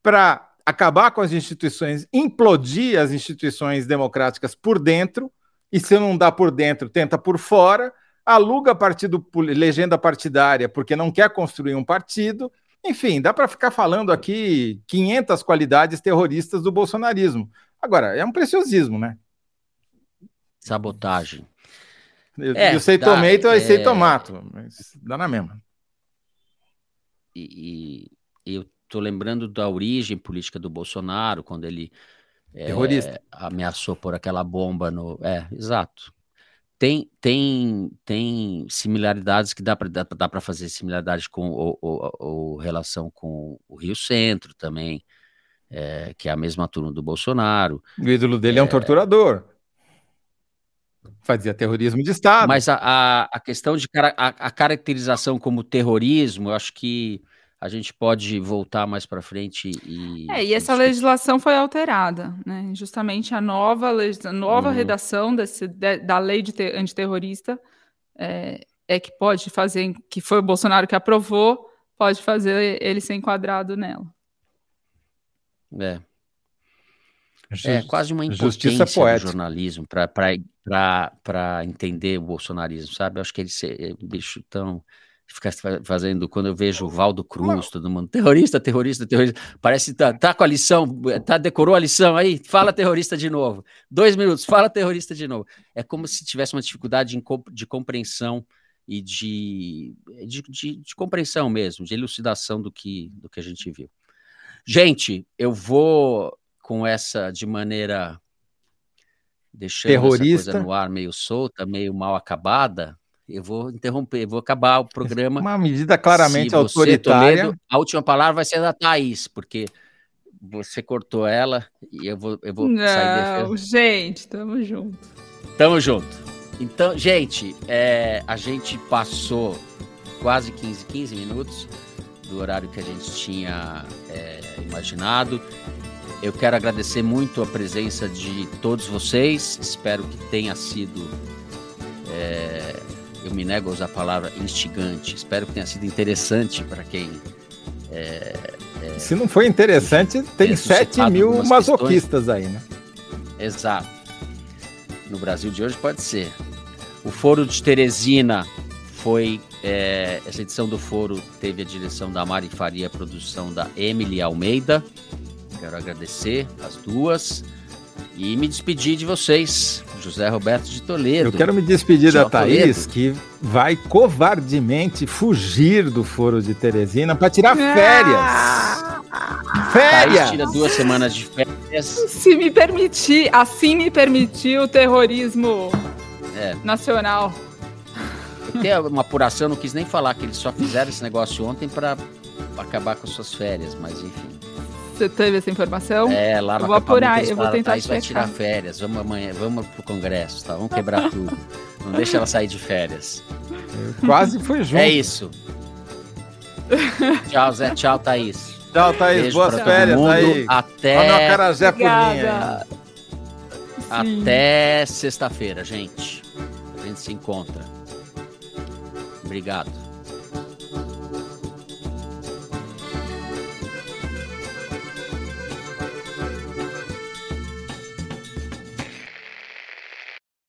para acabar com as instituições, implodir as instituições democráticas por dentro, e se não dá por dentro, tenta por fora, aluga partido, legenda partidária porque não quer construir um partido. Enfim, dá para ficar falando aqui 500 qualidades terroristas do bolsonarismo. Agora, é um preciosismo, né? Sabotagem. Eu, é, eu sei dá, tomato, eu é... sei tomato, mas dá na mesma. E, e eu tô lembrando da origem política do Bolsonaro, quando ele é, ameaçou por aquela bomba no. É, exato. Tem, tem, tem similaridades que dá para dá, dá fazer similaridade com o, relação com o Rio Centro também, é, que é a mesma turma do Bolsonaro. O ídolo dele é, é um torturador. Fazia terrorismo de Estado. Mas a, a, a questão de a, a caracterização como terrorismo, eu acho que a gente pode voltar mais para frente e. É, e essa legislação foi alterada, né? Justamente a nova, nova uhum. redação desse, de, da lei de ter, antiterrorista é, é, que pode fazer, que foi o Bolsonaro que aprovou, pode fazer ele ser enquadrado nela. É. é quase uma impotência do jornalismo para entender o bolsonarismo, sabe? Eu acho que ele é um bicho tão ficar fazendo, quando eu vejo o Valdo Cruz, todo mundo, terrorista, terrorista, terrorista, parece tá, tá com a lição, tá, decorou a lição aí, fala terrorista de novo, dois minutos, fala terrorista de novo, é como se tivesse uma dificuldade de compreensão e de, de, de, de compreensão mesmo, de elucidação do que, do que a gente viu. Gente, eu vou com essa de maneira deixando terrorista. essa coisa no ar meio solta, meio mal acabada, eu vou interromper, vou acabar o programa. Uma medida claramente autoritária. Toledo, a última palavra vai ser da Thaís, porque você cortou ela e eu vou, eu vou Não, sair defesa. Gente, tamo junto. Tamo junto. Então, gente, é, a gente passou quase 15, 15 minutos do horário que a gente tinha é, imaginado. Eu quero agradecer muito a presença de todos vocês. Espero que tenha sido é, eu me nego a usar a palavra instigante. Espero que tenha sido interessante para quem. É, é, Se não foi interessante, tem 7 mil masoquistas questões. aí, né? Exato. No Brasil de hoje pode ser. O Foro de Teresina foi. É, essa edição do Foro teve a direção da Mari Faria, a produção da Emily Almeida. Quero agradecer as duas e me despedir de vocês. José Roberto de Toledo. Eu quero me despedir da Thaís, Toledo. que vai covardemente fugir do foro de Teresina para tirar ah! férias. Férias! Thaís tira duas semanas de férias. Se me permitir, assim me permitiu o terrorismo é. nacional. Tem uma apuração, não quis nem falar que eles só fizeram esse negócio ontem para acabar com suas férias, mas enfim. Você teve essa informação? É, lá na Eu vou apurar, eu vou tentar Thaís vai tirar férias, vamos amanhã, vamos pro congresso, tá? Vamos quebrar tudo. Não deixa ela sair de férias. Eu quase fui junto. É isso. tchau, Zé. Tchau, Thaís. Tchau, Thaís. Beijo Boas férias aí. Até. Olha o carajé por mim Até sexta-feira, gente. A gente se encontra. Obrigado.